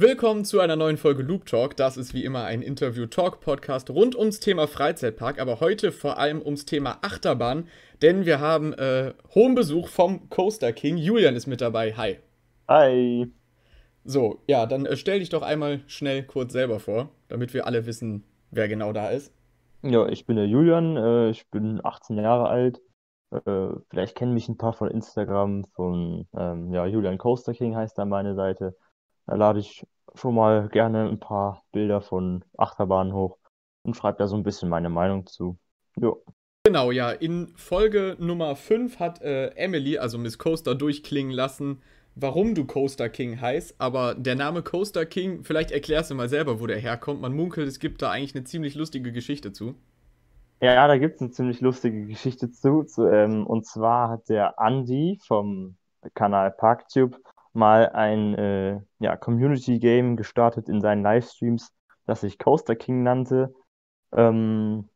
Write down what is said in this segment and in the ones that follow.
Willkommen zu einer neuen Folge Loop Talk. Das ist wie immer ein Interview-Talk-Podcast rund ums Thema Freizeitpark, aber heute vor allem ums Thema Achterbahn, denn wir haben äh, hohen Besuch vom Coaster King. Julian ist mit dabei. Hi. Hi. So, ja, dann äh, stell dich doch einmal schnell kurz selber vor, damit wir alle wissen, wer genau da ist. Ja, ich bin der Julian, äh, ich bin 18 Jahre alt. Äh, vielleicht kennen mich ein paar von Instagram, von ähm, ja, Julian Coaster King heißt da meine Seite. Da lade ich schon mal gerne ein paar Bilder von Achterbahnen hoch und schreibe da so ein bisschen meine Meinung zu. Jo. Genau, ja. In Folge Nummer 5 hat äh, Emily, also Miss Coaster, durchklingen lassen, warum du Coaster King heißt. Aber der Name Coaster King, vielleicht erklärst du mal selber, wo der herkommt. Man munkelt, es gibt da eigentlich eine ziemlich lustige Geschichte zu. Ja, da gibt es eine ziemlich lustige Geschichte zu. zu ähm, und zwar hat der Andy vom Kanal ParkTube mal ein äh, ja, Community-Game gestartet in seinen Livestreams, das sich Coaster King nannte, ähm,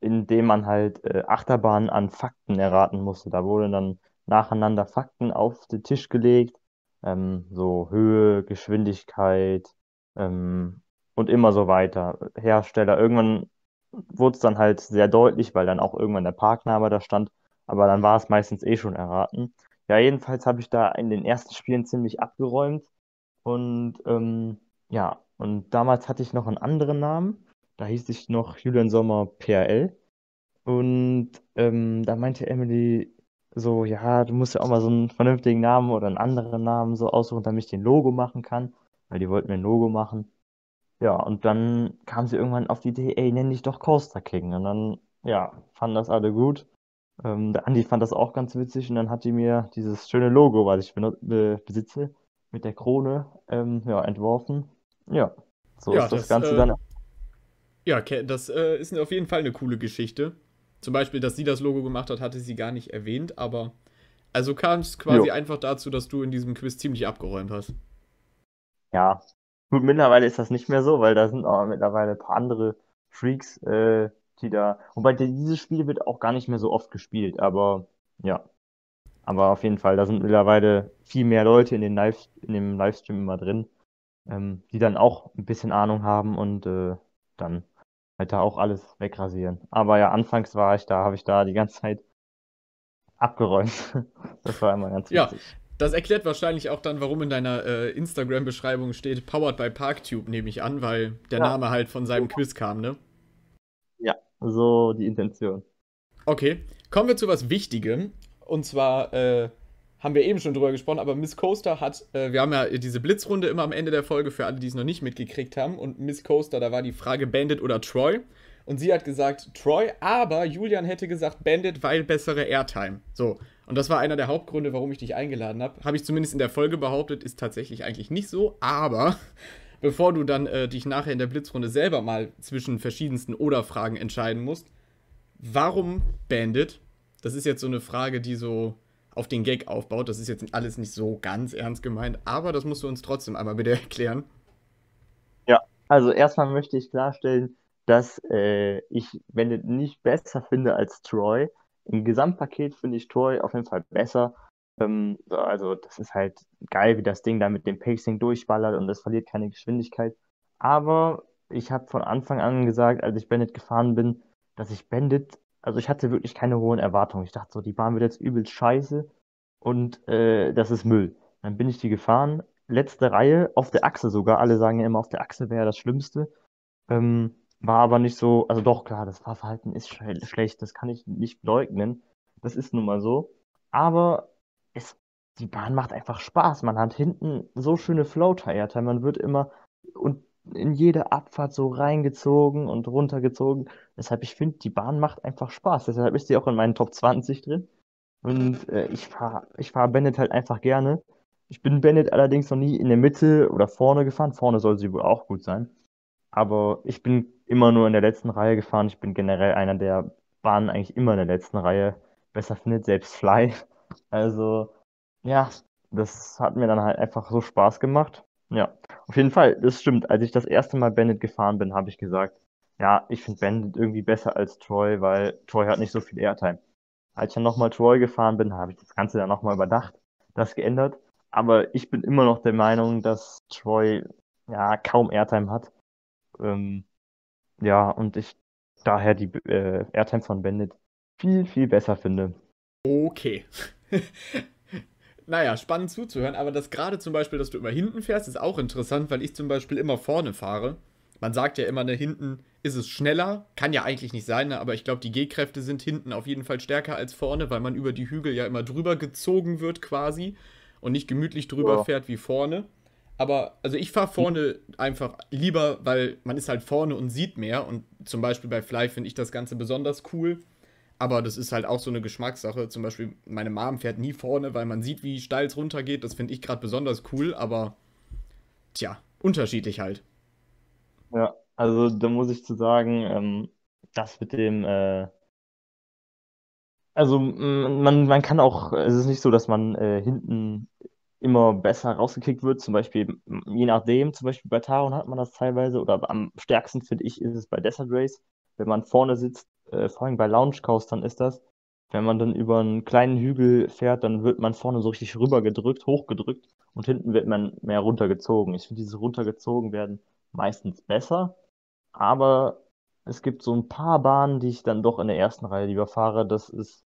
in dem man halt äh, Achterbahnen an Fakten erraten musste. Da wurden dann nacheinander Fakten auf den Tisch gelegt, ähm, so Höhe, Geschwindigkeit ähm, und immer so weiter. Hersteller, irgendwann wurde es dann halt sehr deutlich, weil dann auch irgendwann der Parkname da stand, aber dann war es meistens eh schon erraten. Ja, jedenfalls habe ich da in den ersten Spielen ziemlich abgeräumt. Und ähm, ja, und damals hatte ich noch einen anderen Namen. Da hieß ich noch Julian Sommer PRL. Und ähm, da meinte Emily so, ja, du musst ja auch mal so einen vernünftigen Namen oder einen anderen Namen so aussuchen, damit ich den Logo machen kann. Weil die wollten mir ein Logo machen. Ja, und dann kam sie irgendwann auf die Idee, ey, nenn dich doch Coaster King. Und dann, ja, fanden das alle gut. Ähm, der Andi fand das auch ganz witzig und dann hat die mir dieses schöne Logo, was ich be besitze, mit der Krone ähm, ja, entworfen. Ja, so ja, ist das, das Ganze äh, dann. Ja, das äh, ist auf jeden Fall eine coole Geschichte. Zum Beispiel, dass sie das Logo gemacht hat, hatte sie gar nicht erwähnt, aber also kam es quasi jo. einfach dazu, dass du in diesem Quiz ziemlich abgeräumt hast. Ja, gut, mittlerweile ist das nicht mehr so, weil da sind auch mittlerweile ein paar andere Freaks, äh, die da. Wobei dieses Spiel wird auch gar nicht mehr so oft gespielt, aber ja. Aber auf jeden Fall, da sind mittlerweile viel mehr Leute in, den Live, in dem Livestream immer drin, ähm, die dann auch ein bisschen Ahnung haben und äh, dann halt da auch alles wegrasieren. Aber ja, anfangs war ich da, habe ich da die ganze Zeit abgeräumt. das war immer ganz wichtig. Ja, das erklärt wahrscheinlich auch dann, warum in deiner äh, Instagram-Beschreibung steht Powered by ParkTube, nehme ich an, weil der ja. Name halt von seinem Quiz kam, ne? So die Intention. Okay, kommen wir zu was Wichtigem. Und zwar äh, haben wir eben schon drüber gesprochen, aber Miss Coaster hat, äh, wir haben ja diese Blitzrunde immer am Ende der Folge für alle, die es noch nicht mitgekriegt haben. Und Miss Coaster, da war die Frage Bandit oder Troy. Und sie hat gesagt Troy, aber Julian hätte gesagt Bandit, weil bessere Airtime. So. Und das war einer der Hauptgründe, warum ich dich eingeladen habe. Habe ich zumindest in der Folge behauptet, ist tatsächlich eigentlich nicht so. Aber bevor du dann äh, dich nachher in der Blitzrunde selber mal zwischen verschiedensten Oder-Fragen entscheiden musst. Warum Bandit? Das ist jetzt so eine Frage, die so auf den Gag aufbaut. Das ist jetzt alles nicht so ganz ernst gemeint, aber das musst du uns trotzdem einmal bitte erklären. Ja, also erstmal möchte ich klarstellen, dass äh, ich Bandit nicht besser finde als Troy. Im Gesamtpaket finde ich Troy auf jeden Fall besser. Ähm, also das ist halt geil, wie das Ding da mit dem Pacing durchballert und es verliert keine Geschwindigkeit. Aber ich habe von Anfang an gesagt, als ich Bandit gefahren bin, dass ich Bandit, also ich hatte wirklich keine hohen Erwartungen. Ich dachte so, die Bahn wird jetzt übelst scheiße und äh, das ist Müll. Dann bin ich die gefahren, letzte Reihe, auf der Achse sogar. Alle sagen ja immer, auf der Achse wäre das Schlimmste. Ähm, war aber nicht so, also doch klar, das Fahrverhalten ist schlecht, das kann ich nicht leugnen. Das ist nun mal so. Aber es, die Bahn macht einfach Spaß. Man hat hinten so schöne Floater-Airtime. Man wird immer und in jede Abfahrt so reingezogen und runtergezogen. Deshalb, ich finde, die Bahn macht einfach Spaß. Deshalb ist die auch in meinen Top 20 drin. Und äh, ich fahre ich fahr Bennett halt einfach gerne. Ich bin Bennett allerdings noch nie in der Mitte oder vorne gefahren. Vorne soll sie wohl auch gut sein. Aber ich bin immer nur in der letzten Reihe gefahren. Ich bin generell einer, der Bahnen eigentlich immer in der letzten Reihe besser findet, selbst Fly. Also, ja, das hat mir dann halt einfach so Spaß gemacht. Ja, auf jeden Fall, das stimmt. Als ich das erste Mal Bandit gefahren bin, habe ich gesagt, ja, ich finde Bandit irgendwie besser als Troy, weil Troy hat nicht so viel Airtime. Als ich dann nochmal Troy gefahren bin, habe ich das Ganze dann nochmal überdacht, das geändert. Aber ich bin immer noch der Meinung, dass Troy ja, kaum Airtime hat. Ähm, ja, und ich daher die äh, Airtime von Bandit viel, viel besser finde. Okay. naja, spannend zuzuhören, aber das gerade zum Beispiel, dass du immer hinten fährst, ist auch interessant, weil ich zum Beispiel immer vorne fahre. Man sagt ja immer, ne, hinten ist es schneller. Kann ja eigentlich nicht sein, ne, aber ich glaube, die G-Kräfte sind hinten auf jeden Fall stärker als vorne, weil man über die Hügel ja immer drüber gezogen wird quasi und nicht gemütlich drüber ja. fährt wie vorne. Aber also ich fahre vorne einfach lieber, weil man ist halt vorne und sieht mehr. Und zum Beispiel bei Fly finde ich das Ganze besonders cool. Aber das ist halt auch so eine Geschmackssache. Zum Beispiel, meine Mom fährt nie vorne, weil man sieht, wie steil es runtergeht. Das finde ich gerade besonders cool, aber tja, unterschiedlich halt. Ja, also da muss ich zu sagen, ähm, das mit dem, äh, also man, man kann auch, es ist nicht so, dass man äh, hinten immer besser rausgekickt wird. Zum Beispiel, je nachdem, zum Beispiel bei Taron hat man das teilweise, oder am stärksten finde ich, ist es bei Desert Race. Wenn man vorne sitzt, äh, vor allem bei Lounge Coastern ist das, wenn man dann über einen kleinen Hügel fährt, dann wird man vorne so richtig rübergedrückt, hochgedrückt und hinten wird man mehr runtergezogen. Ich finde, diese runtergezogen werden meistens besser, aber es gibt so ein paar Bahnen, die ich dann doch in der ersten Reihe lieber fahre. Das ist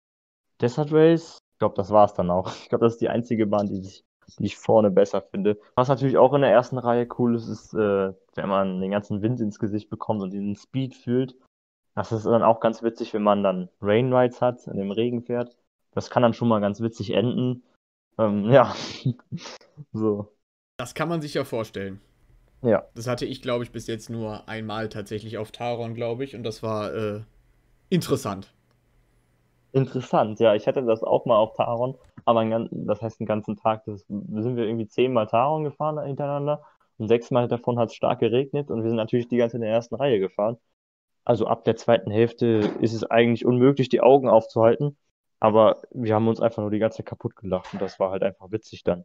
Desert Race. Ich glaube, das war es dann auch. Ich glaube, das ist die einzige Bahn, die ich die ich vorne besser finde. Was natürlich auch in der ersten Reihe cool ist, ist, äh, wenn man den ganzen Wind ins Gesicht bekommt und diesen Speed fühlt. Das ist dann auch ganz witzig, wenn man dann Rain Rides hat, in dem Regen fährt. Das kann dann schon mal ganz witzig enden. Ähm, ja, so. Das kann man sich ja vorstellen. Ja. Das hatte ich, glaube ich, bis jetzt nur einmal tatsächlich auf Taron, glaube ich. Und das war äh, interessant. Interessant, ja. Ich hatte das auch mal auf Taron, aber ein, das heißt einen ganzen Tag. Das sind wir irgendwie zehnmal Taron gefahren hintereinander und sechsmal davon hat es stark geregnet und wir sind natürlich die ganze in der ersten Reihe gefahren. Also ab der zweiten Hälfte ist es eigentlich unmöglich, die Augen aufzuhalten. Aber wir haben uns einfach nur die ganze Zeit kaputt gelacht und das war halt einfach witzig dann.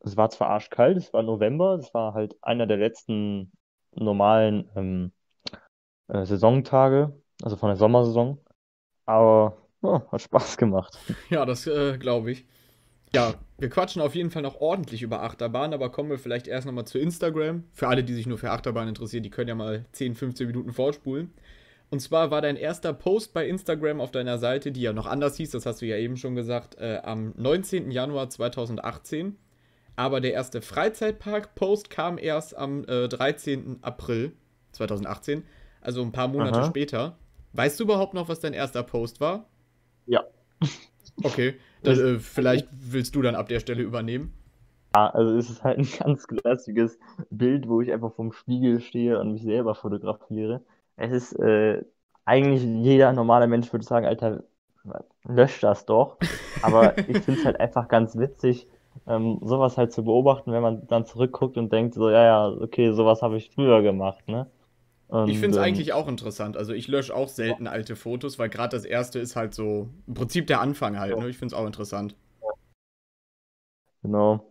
Es war zwar arschkalt, es war November, es war halt einer der letzten normalen ähm, äh, Saisontage, also von der Sommersaison. Aber Oh, hat Spaß gemacht. Ja, das äh, glaube ich. Ja, wir quatschen auf jeden Fall noch ordentlich über Achterbahn, aber kommen wir vielleicht erst nochmal zu Instagram. Für alle, die sich nur für Achterbahn interessieren, die können ja mal 10, 15 Minuten vorspulen. Und zwar war dein erster Post bei Instagram auf deiner Seite, die ja noch anders hieß, das hast du ja eben schon gesagt, äh, am 19. Januar 2018. Aber der erste Freizeitpark-Post kam erst am äh, 13. April 2018, also ein paar Monate Aha. später. Weißt du überhaupt noch, was dein erster Post war? Ja. Okay, dann, äh, vielleicht willst du dann ab der Stelle übernehmen. Ja, also es ist halt ein ganz klassisches Bild, wo ich einfach vom Spiegel stehe und mich selber fotografiere. Es ist äh, eigentlich jeder normale Mensch würde sagen, Alter, lösch das doch. Aber ich finde es halt einfach ganz witzig, ähm, sowas halt zu beobachten, wenn man dann zurückguckt und denkt, so, ja, ja, okay, sowas habe ich früher gemacht, ne? Und, ich finde es ähm, eigentlich auch interessant. Also ich lösche auch selten alte Fotos, weil gerade das erste ist halt so im Prinzip der Anfang halt. Ne? Ich finde es auch interessant. Genau.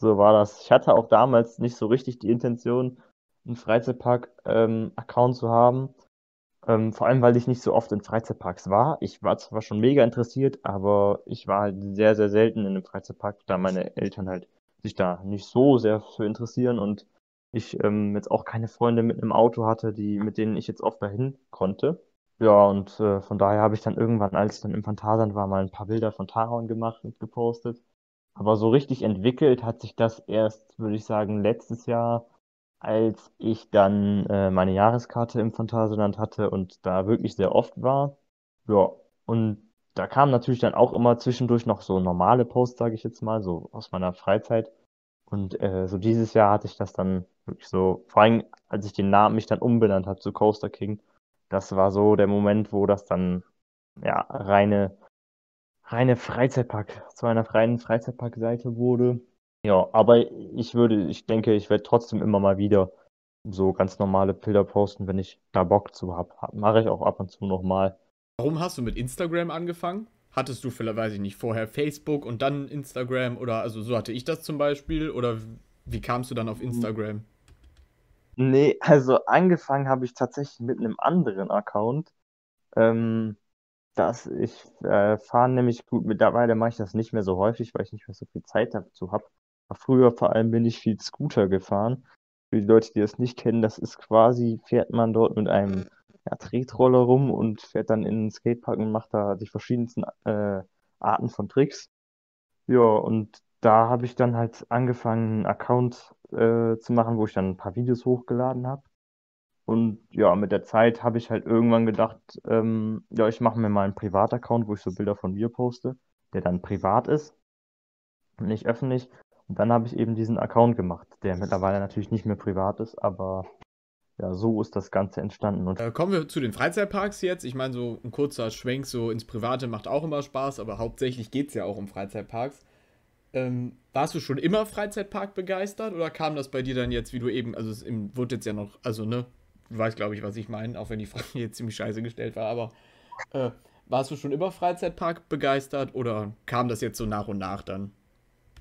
So war das. Ich hatte auch damals nicht so richtig die Intention, einen Freizeitpark-Account ähm, zu haben. Ähm, vor allem, weil ich nicht so oft in Freizeitparks war. Ich war zwar schon mega interessiert, aber ich war halt sehr, sehr selten in einem Freizeitpark, da meine Eltern halt sich da nicht so sehr für interessieren und ich ähm, jetzt auch keine Freunde mit einem Auto hatte, die, mit denen ich jetzt oft dahin konnte. Ja, und äh, von daher habe ich dann irgendwann, als ich dann im Phantasialand war, mal ein paar Bilder von Taron gemacht und gepostet. Aber so richtig entwickelt hat sich das erst, würde ich sagen, letztes Jahr, als ich dann äh, meine Jahreskarte im Phantasialand hatte und da wirklich sehr oft war. Ja, und da kamen natürlich dann auch immer zwischendurch noch so normale Posts, sage ich jetzt mal, so aus meiner Freizeit. Und äh, so dieses Jahr hatte ich das dann wirklich so, vor allem als ich den Namen mich dann umbenannt habe zu Coaster King, das war so der Moment, wo das dann ja reine, reine Freizeitpark, zu einer freien Freizeitpark-Seite wurde. Ja, aber ich würde, ich denke, ich werde trotzdem immer mal wieder so ganz normale Bilder posten, wenn ich da Bock zu habe. Mache ich auch ab und zu nochmal. Warum hast du mit Instagram angefangen? Hattest du vielleicht, weiß ich nicht, vorher Facebook und dann Instagram oder also so hatte ich das zum Beispiel oder wie kamst du dann auf Instagram? Nee, also angefangen habe ich tatsächlich mit einem anderen Account. Ähm, dass ich äh, fahre nämlich gut, mittlerweile mache ich das nicht mehr so häufig, weil ich nicht mehr so viel Zeit dazu habe. Früher vor allem bin ich viel Scooter gefahren. für die Leute, die das nicht kennen, das ist quasi, fährt man dort mit einem ja, Tretroller rum und fährt dann in den Skatepark und macht da die verschiedensten äh, Arten von Tricks. Ja, und da habe ich dann halt angefangen, einen Account äh, zu machen, wo ich dann ein paar Videos hochgeladen habe. Und ja, mit der Zeit habe ich halt irgendwann gedacht, ähm, ja, ich mache mir mal einen Privataccount, wo ich so Bilder von mir poste, der dann privat ist und nicht öffentlich. Und dann habe ich eben diesen Account gemacht, der mittlerweile natürlich nicht mehr privat ist, aber ja, so ist das Ganze entstanden. Und äh, kommen wir zu den Freizeitparks jetzt. Ich meine, so ein kurzer Schwenk so ins Private macht auch immer Spaß, aber hauptsächlich geht es ja auch um Freizeitparks. Ähm, warst du schon immer Freizeitpark begeistert oder kam das bei dir dann jetzt, wie du eben, also es wurde jetzt ja noch, also ne, du weißt glaube ich, was ich meine, auch wenn die Frage jetzt ziemlich scheiße gestellt war, aber äh, warst du schon immer Freizeitpark begeistert oder kam das jetzt so nach und nach dann?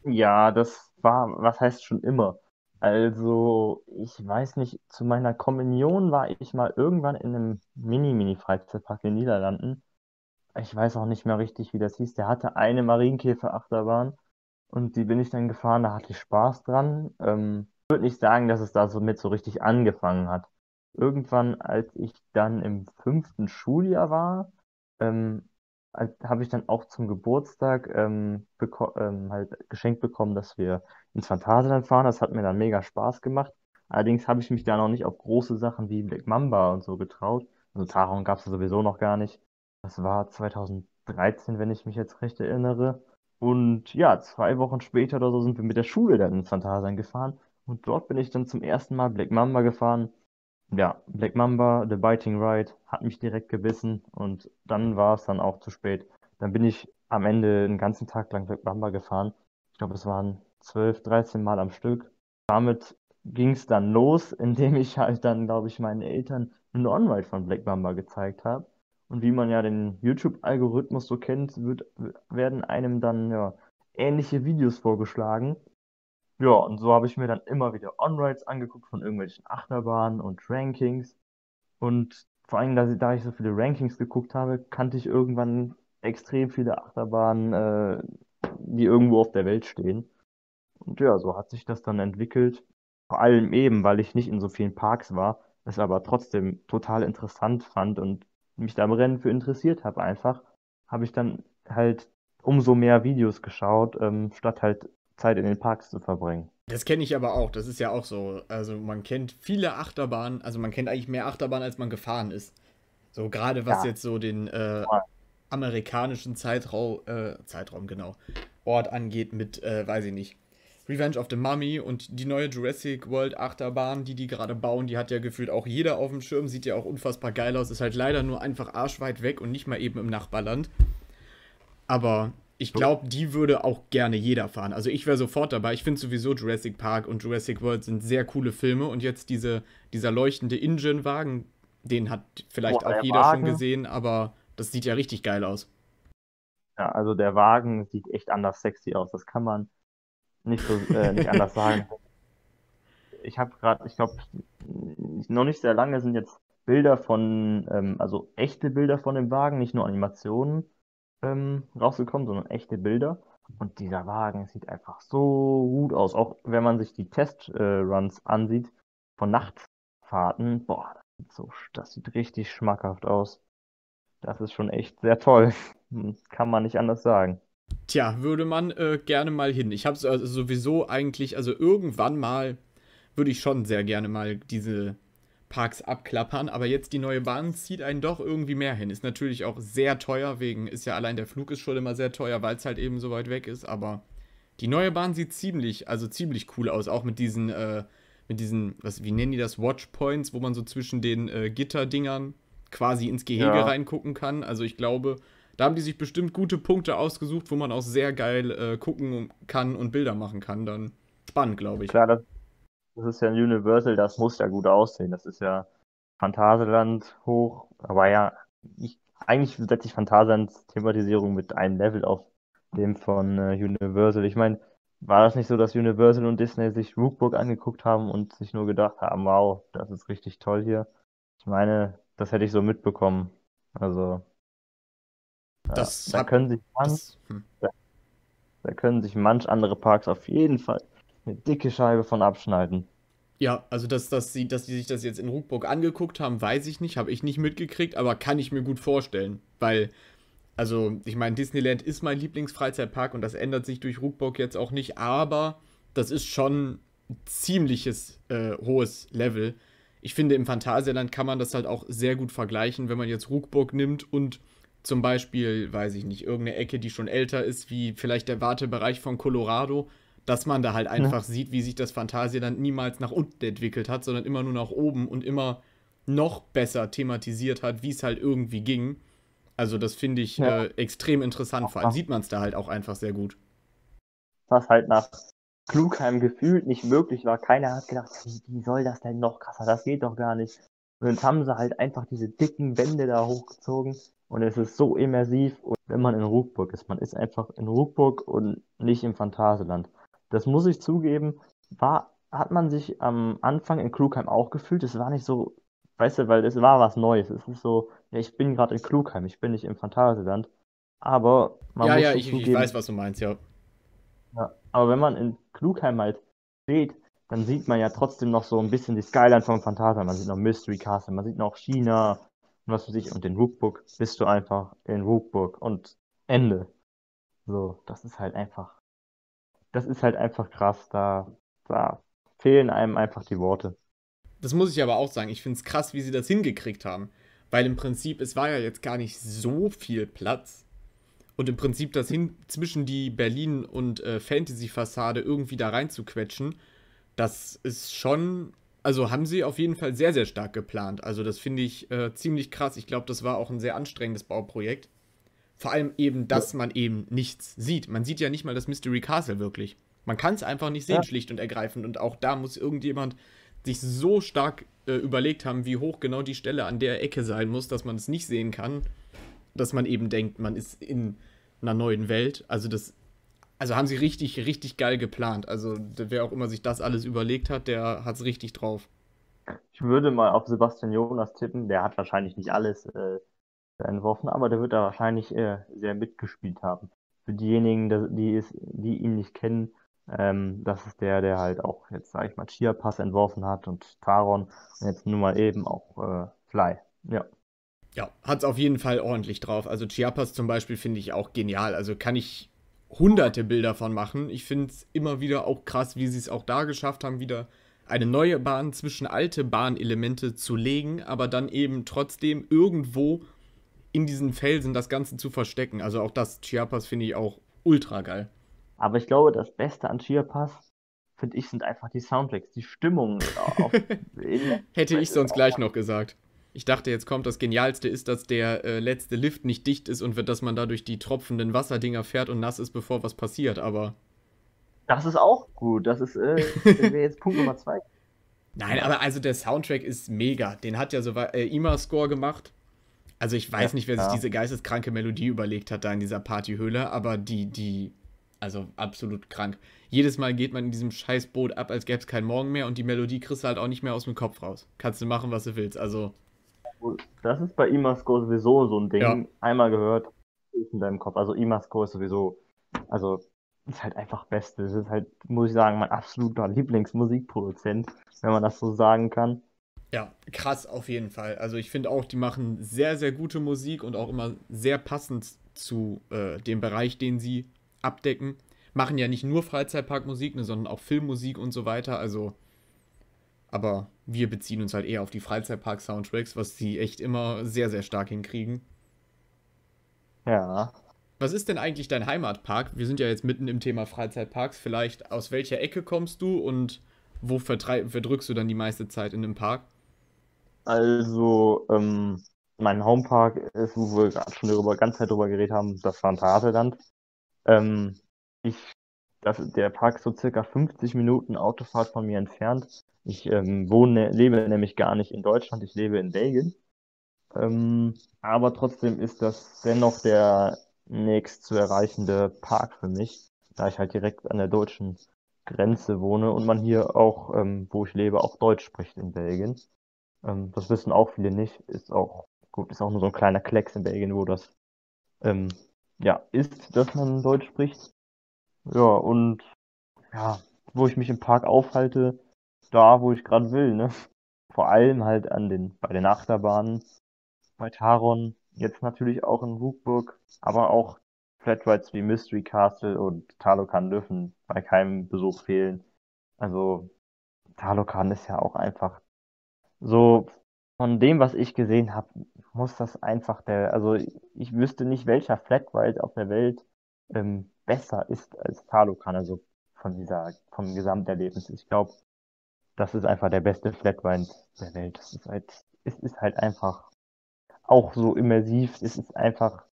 Ja, das war, was heißt schon immer? Also, ich weiß nicht, zu meiner Kommunion war ich mal irgendwann in einem Mini-Mini-Freizeitpark in den Niederlanden. Ich weiß auch nicht mehr richtig, wie das hieß. Der hatte eine Marienkäfer-Achterbahn und die bin ich dann gefahren, da hatte ich Spaß dran. Ähm, ich würde nicht sagen, dass es da so mit so richtig angefangen hat. Irgendwann, als ich dann im fünften Schuljahr war, ähm, habe ich dann auch zum Geburtstag ähm, ähm, halt geschenkt bekommen, dass wir ins Phantasialand fahren. Das hat mir dann mega Spaß gemacht. Allerdings habe ich mich da noch nicht auf große Sachen wie Black Mamba und so getraut. Also Taron gab es sowieso noch gar nicht. Das war 2013, wenn ich mich jetzt recht erinnere. Und ja, zwei Wochen später oder so sind wir mit der Schule dann ins Phantasialand gefahren. Und dort bin ich dann zum ersten Mal Black Mamba gefahren ja, Black Mamba, The Biting Ride, hat mich direkt gebissen und dann war es dann auch zu spät. Dann bin ich am Ende den ganzen Tag lang Black Mamba gefahren. Ich glaube, es waren 12, 13 Mal am Stück. Damit ging es dann los, indem ich halt dann, glaube ich, meinen Eltern einen On-Ride von Black Mamba gezeigt habe. Und wie man ja den YouTube-Algorithmus so kennt, wird, werden einem dann ja, ähnliche Videos vorgeschlagen. Ja, und so habe ich mir dann immer wieder On-Rides angeguckt von irgendwelchen Achterbahnen und Rankings. Und vor allem, da, ich so viele Rankings geguckt habe, kannte ich irgendwann extrem viele Achterbahnen, äh, die irgendwo auf der Welt stehen. Und ja, so hat sich das dann entwickelt. Vor allem eben, weil ich nicht in so vielen Parks war, es aber trotzdem total interessant fand und mich da im Rennen für interessiert habe einfach, habe ich dann halt umso mehr Videos geschaut, ähm, statt halt Zeit in den Parks zu verbringen. Das kenne ich aber auch. Das ist ja auch so. Also man kennt viele Achterbahnen. Also man kennt eigentlich mehr Achterbahnen, als man gefahren ist. So gerade was ja. jetzt so den äh, amerikanischen Zeitraum, äh, Zeitraum genau, Ort angeht mit, äh, weiß ich nicht, Revenge of the Mummy und die neue Jurassic World Achterbahn, die die gerade bauen, die hat ja gefühlt auch jeder auf dem Schirm, sieht ja auch unfassbar geil aus, ist halt leider nur einfach arschweit weg und nicht mal eben im Nachbarland. Aber ich glaube, die würde auch gerne jeder fahren. Also ich wäre sofort dabei. Ich finde sowieso Jurassic Park und Jurassic World sind sehr coole Filme. Und jetzt diese, dieser leuchtende Engine-Wagen, den hat vielleicht Boah, auch jeder Wagen. schon gesehen, aber das sieht ja richtig geil aus. Ja, also der Wagen sieht echt anders sexy aus. Das kann man nicht so äh, nicht anders sagen. Ich habe gerade, ich glaube, noch nicht sehr lange sind jetzt Bilder von, ähm, also echte Bilder von dem Wagen, nicht nur Animationen ähm, rausgekommen, sondern echte Bilder. Und dieser Wagen sieht einfach so gut aus. Auch wenn man sich die Testruns äh, ansieht von Nachtfahrten, boah, das sieht, so, das sieht richtig schmackhaft aus. Das ist schon echt sehr toll. Kann man nicht anders sagen. Tja, würde man äh, gerne mal hin. Ich habe also sowieso eigentlich, also irgendwann mal würde ich schon sehr gerne mal diese Parks abklappern, aber jetzt die neue Bahn zieht einen doch irgendwie mehr hin. Ist natürlich auch sehr teuer, wegen ist ja allein der Flug ist schon immer sehr teuer, weil es halt eben so weit weg ist, aber die neue Bahn sieht ziemlich, also ziemlich cool aus, auch mit diesen, äh, mit diesen, was, wie nennen die das, Watchpoints, wo man so zwischen den äh, Gitterdingern quasi ins Gehege ja. reingucken kann. Also ich glaube, da haben die sich bestimmt gute Punkte ausgesucht, wo man auch sehr geil äh, gucken kann und Bilder machen kann. Dann spannend, glaube ich. Klar, das, das ist ja ein Universal, das muss ja gut aussehen. Das ist ja Phantasialand hoch. Aber ja, ich, eigentlich setze ich Phantasialands Thematisierung mit einem Level auf dem von äh, Universal. Ich meine, war das nicht so, dass Universal und Disney sich Rookbook angeguckt haben und sich nur gedacht haben, wow, das ist richtig toll hier? Ich meine, das hätte ich so mitbekommen. Also, das ja, da können sich manch, das, hm. da, da können sich manch andere Parks auf jeden Fall eine dicke Scheibe von abschneiden. Ja, also dass, dass, sie, dass die sich das jetzt in Ruckburg angeguckt haben, weiß ich nicht, habe ich nicht mitgekriegt, aber kann ich mir gut vorstellen, weil, also ich meine, Disneyland ist mein Lieblingsfreizeitpark und das ändert sich durch Ruckburg jetzt auch nicht, aber das ist schon ein ziemliches äh, hohes Level. Ich finde, im Phantasialand kann man das halt auch sehr gut vergleichen, wenn man jetzt Ruckburg nimmt und zum Beispiel, weiß ich nicht, irgendeine Ecke, die schon älter ist, wie vielleicht der Wartebereich von Colorado, dass man da halt einfach ja. sieht, wie sich das Phantasialand niemals nach unten entwickelt hat, sondern immer nur nach oben und immer noch besser thematisiert hat, wie es halt irgendwie ging. Also das finde ich ja. äh, extrem interessant. Vor allem sieht man es da halt auch einfach sehr gut. Was halt nach Klugheim gefühlt nicht möglich war. Keiner hat gedacht, wie, wie soll das denn noch krasser? Das geht doch gar nicht. Und jetzt haben sie halt einfach diese dicken Wände da hochgezogen und es ist so immersiv. Und wenn man in Ruckburg ist, man ist einfach in Ruckburg und nicht im Phantasialand. Das muss ich zugeben, war, hat man sich am Anfang in Klugheim auch gefühlt. Es war nicht so, weißt du, weil es war was Neues. Es ist so, ja, ich bin gerade in Klugheim, ich bin nicht im Phantasialand. Aber man ja, muss ja, ich, zugeben, ich weiß, was du meinst, ja. ja. Aber wenn man in Klugheim halt steht, dann sieht man ja trotzdem noch so ein bisschen die Skyline vom Phantasialand. Man sieht noch Mystery Castle, man sieht noch China und was weiß ich. Und in Rookbook bist du einfach in Rookbook und Ende. So, das ist halt einfach das ist halt einfach krass. Da, da fehlen einem einfach die Worte. Das muss ich aber auch sagen. Ich finde es krass, wie sie das hingekriegt haben. Weil im Prinzip, es war ja jetzt gar nicht so viel Platz. Und im Prinzip das hin zwischen die Berlin- und äh, Fantasy-Fassade irgendwie da reinzuquetschen, das ist schon. Also haben sie auf jeden Fall sehr, sehr stark geplant. Also das finde ich äh, ziemlich krass. Ich glaube, das war auch ein sehr anstrengendes Bauprojekt. Vor allem eben, dass ja. man eben nichts sieht. Man sieht ja nicht mal das Mystery Castle wirklich. Man kann es einfach nicht sehen, ja. schlicht und ergreifend. Und auch da muss irgendjemand sich so stark äh, überlegt haben, wie hoch genau die Stelle an der Ecke sein muss, dass man es nicht sehen kann, dass man eben denkt, man ist in einer neuen Welt. Also das, also haben sie richtig, richtig geil geplant. Also wer auch immer sich das alles überlegt hat, der hat es richtig drauf. Ich würde mal auf Sebastian Jonas tippen. Der hat wahrscheinlich nicht alles äh, entworfen, aber der wird da wahrscheinlich äh, sehr mitgespielt haben. Für diejenigen, die, ist, die ihn nicht kennen, ähm, das ist der, der halt auch jetzt, sag ich mal, Chiapas entworfen hat und Taron und jetzt nun mal eben auch äh, Fly. Ja. Ja, hat es auf jeden Fall ordentlich drauf. Also Chiapas zum Beispiel finde ich auch genial. Also kann ich hunderte Bilder von machen. Ich finde es immer wieder auch krass, wie sie es auch da geschafft haben, wieder eine neue Bahn zwischen alte Bahnelemente zu legen, aber dann eben trotzdem irgendwo in diesen Felsen das Ganze zu verstecken. Also auch das Chiapas finde ich auch ultra geil. Aber ich glaube, das Beste an Chiapas, finde ich, sind einfach die Soundtracks, die Stimmung. Hätte ich sonst gleich noch gesagt. Ich dachte, jetzt kommt das Genialste ist, dass der äh, letzte Lift nicht dicht ist und dass man da durch die tropfenden Wasserdinger fährt und nass ist, bevor was passiert, aber. Das ist auch gut. Das ist äh, jetzt Punkt Nummer zwei. Nein, aber also der Soundtrack ist mega. Den hat ja so äh, IMA-Score gemacht. Also ich weiß ja, nicht, wer sich diese geisteskranke Melodie überlegt hat da in dieser Partyhöhle, aber die, die, also absolut krank. Jedes Mal geht man in diesem Scheißboot ab, als gäbe es keinen Morgen mehr und die Melodie kriegst du halt auch nicht mehr aus dem Kopf raus. Kannst du machen, was du willst, also. Das ist bei Imasco sowieso so ein Ding. Ja. Einmal gehört, ist in deinem Kopf. Also Imasco ist sowieso, also ist halt einfach Beste. Das ist halt, muss ich sagen, mein absoluter Lieblingsmusikproduzent, wenn man das so sagen kann. Ja, krass auf jeden Fall. Also ich finde auch, die machen sehr, sehr gute Musik und auch immer sehr passend zu äh, dem Bereich, den sie abdecken. Machen ja nicht nur Freizeitparkmusik, ne, sondern auch Filmmusik und so weiter. Also, aber wir beziehen uns halt eher auf die Freizeitpark-Soundtracks, was sie echt immer sehr, sehr stark hinkriegen. Ja. Was ist denn eigentlich dein Heimatpark? Wir sind ja jetzt mitten im Thema Freizeitparks. Vielleicht aus welcher Ecke kommst du und wo verdrückst du dann die meiste Zeit in dem Park? Also, ähm, mein Homepark ist, wo wir gerade schon darüber, ganz Zeit drüber geredet haben, das Phantasialand. Ähm, ich, das, der Park ist so circa 50 Minuten Autofahrt von mir entfernt. Ich ähm, wohne, lebe nämlich gar nicht in Deutschland, ich lebe in Belgien. Ähm, aber trotzdem ist das dennoch der nächst zu erreichende Park für mich, da ich halt direkt an der deutschen Grenze wohne und man hier auch, ähm, wo ich lebe, auch Deutsch spricht in Belgien. Ähm, das wissen auch viele nicht. Ist auch, gut, ist auch nur so ein kleiner Klecks in Belgien, wo das ähm, ja, ist, dass man Deutsch spricht. Ja, und ja, wo ich mich im Park aufhalte, da, wo ich gerade will, ne? Vor allem halt an den, bei den Achterbahnen, bei Taron, jetzt natürlich auch in Rookburg, aber auch Flatrides wie Mystery Castle und Talokan dürfen bei keinem Besuch fehlen. Also Talokan ist ja auch einfach so von dem, was ich gesehen habe, muss das einfach der, also ich wüsste nicht, welcher Flatride auf der Welt ähm, besser ist als Talokan, also von dieser, vom Gesamterlebnis. Ich glaube, das ist einfach der beste Flatride der Welt. Das ist halt, es ist halt einfach auch so immersiv. Es ist einfach,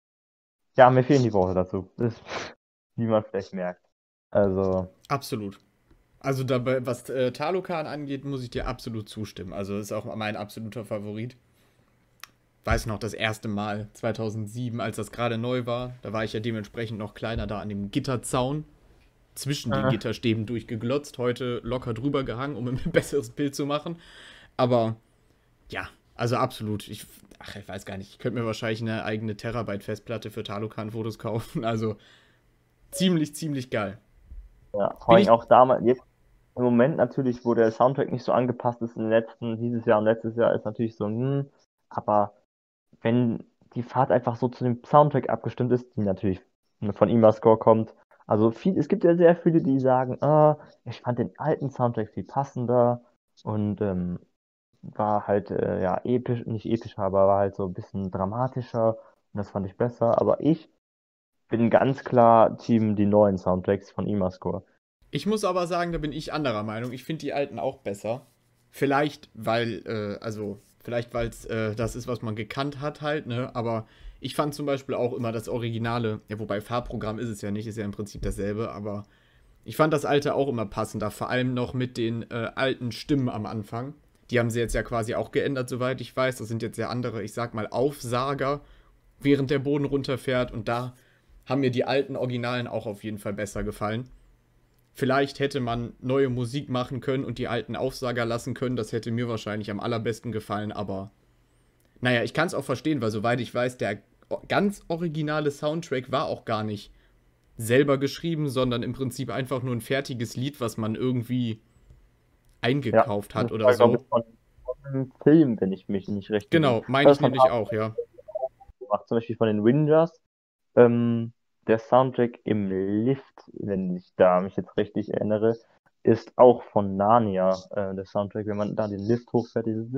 ja, mir fehlen die Worte dazu. Das, wie man vielleicht merkt. Also. Absolut. Also dabei, was äh, Talokan angeht, muss ich dir absolut zustimmen. Also ist auch mein absoluter Favorit. Weiß noch, das erste Mal 2007, als das gerade neu war, da war ich ja dementsprechend noch kleiner da an dem Gitterzaun zwischen den ah. Gitterstäben durchgeglotzt. Heute locker drüber gehangen, um ein besseres Bild zu machen. Aber ja, also absolut. Ich, ach, ich weiß gar nicht. Ich könnte mir wahrscheinlich eine eigene Terabyte-Festplatte für Talokan-Fotos kaufen. Also ziemlich, ziemlich geil. Ja, vor allem auch damals, jetzt im Moment natürlich, wo der Soundtrack nicht so angepasst ist in den letzten, dieses Jahr und letztes Jahr, ist natürlich so, hm, aber wenn die Fahrt einfach so zu dem Soundtrack abgestimmt ist, die natürlich von Imascore kommt, also viel, es gibt ja sehr viele, die sagen, ah, ich fand den alten Soundtrack viel passender und ähm, war halt äh, ja episch, nicht epischer, aber war halt so ein bisschen dramatischer und das fand ich besser. Aber ich bin ganz klar Team die neuen Soundtracks von Imascore. Ich muss aber sagen, da bin ich anderer Meinung. Ich finde die alten auch besser. Vielleicht, weil, äh, also, vielleicht, weil es äh, das ist, was man gekannt hat, halt, ne? Aber ich fand zum Beispiel auch immer das Originale, ja, wobei Farbprogramm ist es ja nicht, ist ja im Prinzip dasselbe, aber ich fand das alte auch immer passender, vor allem noch mit den äh, alten Stimmen am Anfang. Die haben sie jetzt ja quasi auch geändert, soweit ich weiß. Das sind jetzt ja andere, ich sag mal, Aufsager, während der Boden runterfährt und da haben mir die alten Originalen auch auf jeden Fall besser gefallen. Vielleicht hätte man neue Musik machen können und die alten Aufsager lassen können. Das hätte mir wahrscheinlich am allerbesten gefallen, aber naja, ich kann es auch verstehen, weil soweit ich weiß, der ganz originale Soundtrack war auch gar nicht selber geschrieben, sondern im Prinzip einfach nur ein fertiges Lied, was man irgendwie eingekauft ja, hat oder so. Von, einem Film, wenn ich mich nicht recht Genau, meine ich nämlich auch, ja. Gemacht, zum Beispiel von den Winders. Ähm, der Soundtrack im Lift, wenn ich da mich jetzt richtig erinnere, ist auch von Narnia, äh, der Soundtrack, wenn man da den Lift hochfährt, dieses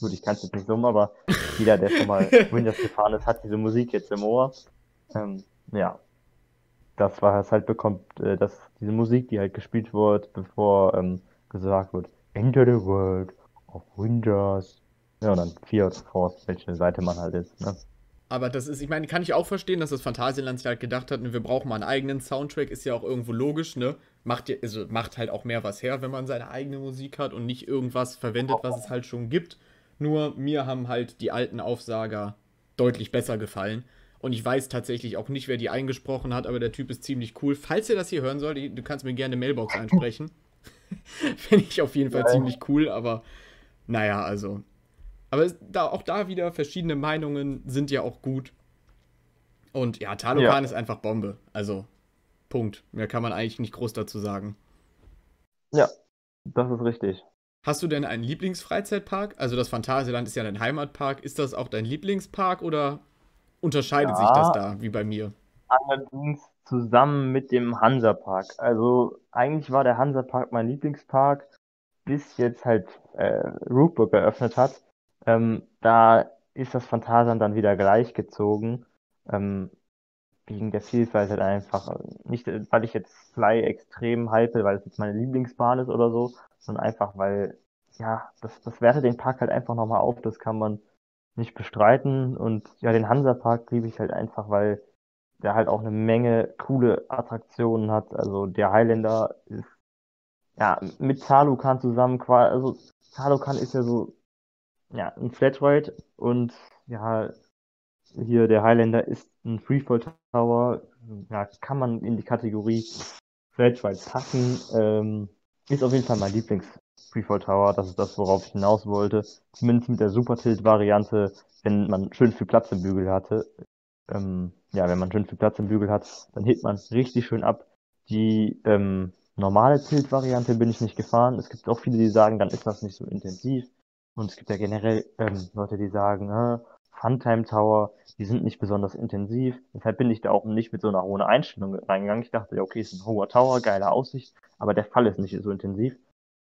Gut, ich kann es jetzt nicht summen, aber jeder, der schon mal Windows gefahren ist, hat diese Musik jetzt im Ohr. Ähm, ja, das war es halt bekommt, äh, dass diese Musik, die halt gespielt wird, bevor ähm, gesagt wird, Enter the World of Windows. Ja, und dann vier oder Force, welche Seite man halt ist, ne? Aber das ist, ich meine, kann ich auch verstehen, dass das Phantasialand sich halt gedacht hat, wir brauchen mal einen eigenen Soundtrack, ist ja auch irgendwo logisch, ne? Macht, ja, also macht halt auch mehr was her, wenn man seine eigene Musik hat und nicht irgendwas verwendet, was es halt schon gibt. Nur mir haben halt die alten Aufsager deutlich besser gefallen. Und ich weiß tatsächlich auch nicht, wer die eingesprochen hat, aber der Typ ist ziemlich cool. Falls ihr das hier hören sollt, du kannst mir gerne Mailbox einsprechen. Fände ich auf jeden Fall ja. ziemlich cool, aber naja, also aber da, auch da wieder verschiedene Meinungen sind ja auch gut. Und ja, Talokan ja. ist einfach Bombe. Also, Punkt. Mehr kann man eigentlich nicht groß dazu sagen. Ja, das ist richtig. Hast du denn einen Lieblingsfreizeitpark? Also das Phantasialand ist ja dein Heimatpark. Ist das auch dein Lieblingspark oder unterscheidet ja, sich das da, wie bei mir? Allerdings zusammen mit dem Hansapark. Also eigentlich war der Hansapark mein Lieblingspark, bis jetzt halt äh, Rookburg eröffnet hat. Ähm, da ist das Phantasialand dann wieder gleichgezogen. Ähm, wegen der Vielfalt halt einfach. Nicht, weil ich jetzt Fly extrem hype, weil es jetzt meine Lieblingsbahn ist oder so, sondern einfach, weil, ja, das, das wertet den Park halt einfach nochmal auf, das kann man nicht bestreiten. Und ja, den Hansa-Park liebe ich halt einfach, weil der halt auch eine Menge coole Attraktionen hat. Also der Highlander ist ja mit Talukan zusammen quasi, also Talukan ist ja so ja, ein Flatride und ja, hier der Highlander ist ein Freefall Tower. Ja, kann man in die Kategorie Flatride packen. Ähm, ist auf jeden Fall mein Lieblings Freefall Tower. Das ist das, worauf ich hinaus wollte. Zumindest mit der Super Tilt Variante, wenn man schön viel Platz im Bügel hatte. Ähm, ja, wenn man schön viel Platz im Bügel hat, dann hebt man richtig schön ab. Die ähm, normale Tilt-Variante bin ich nicht gefahren. Es gibt auch viele, die sagen, dann ist das nicht so intensiv. Und es gibt ja generell ähm, Leute, die sagen, äh, Funtime Tower, die sind nicht besonders intensiv. Deshalb bin ich da auch nicht mit so einer hohen Einstellung reingegangen. Ich dachte, ja, okay, ist ein hoher Tower, geile Aussicht, aber der Fall ist nicht so intensiv.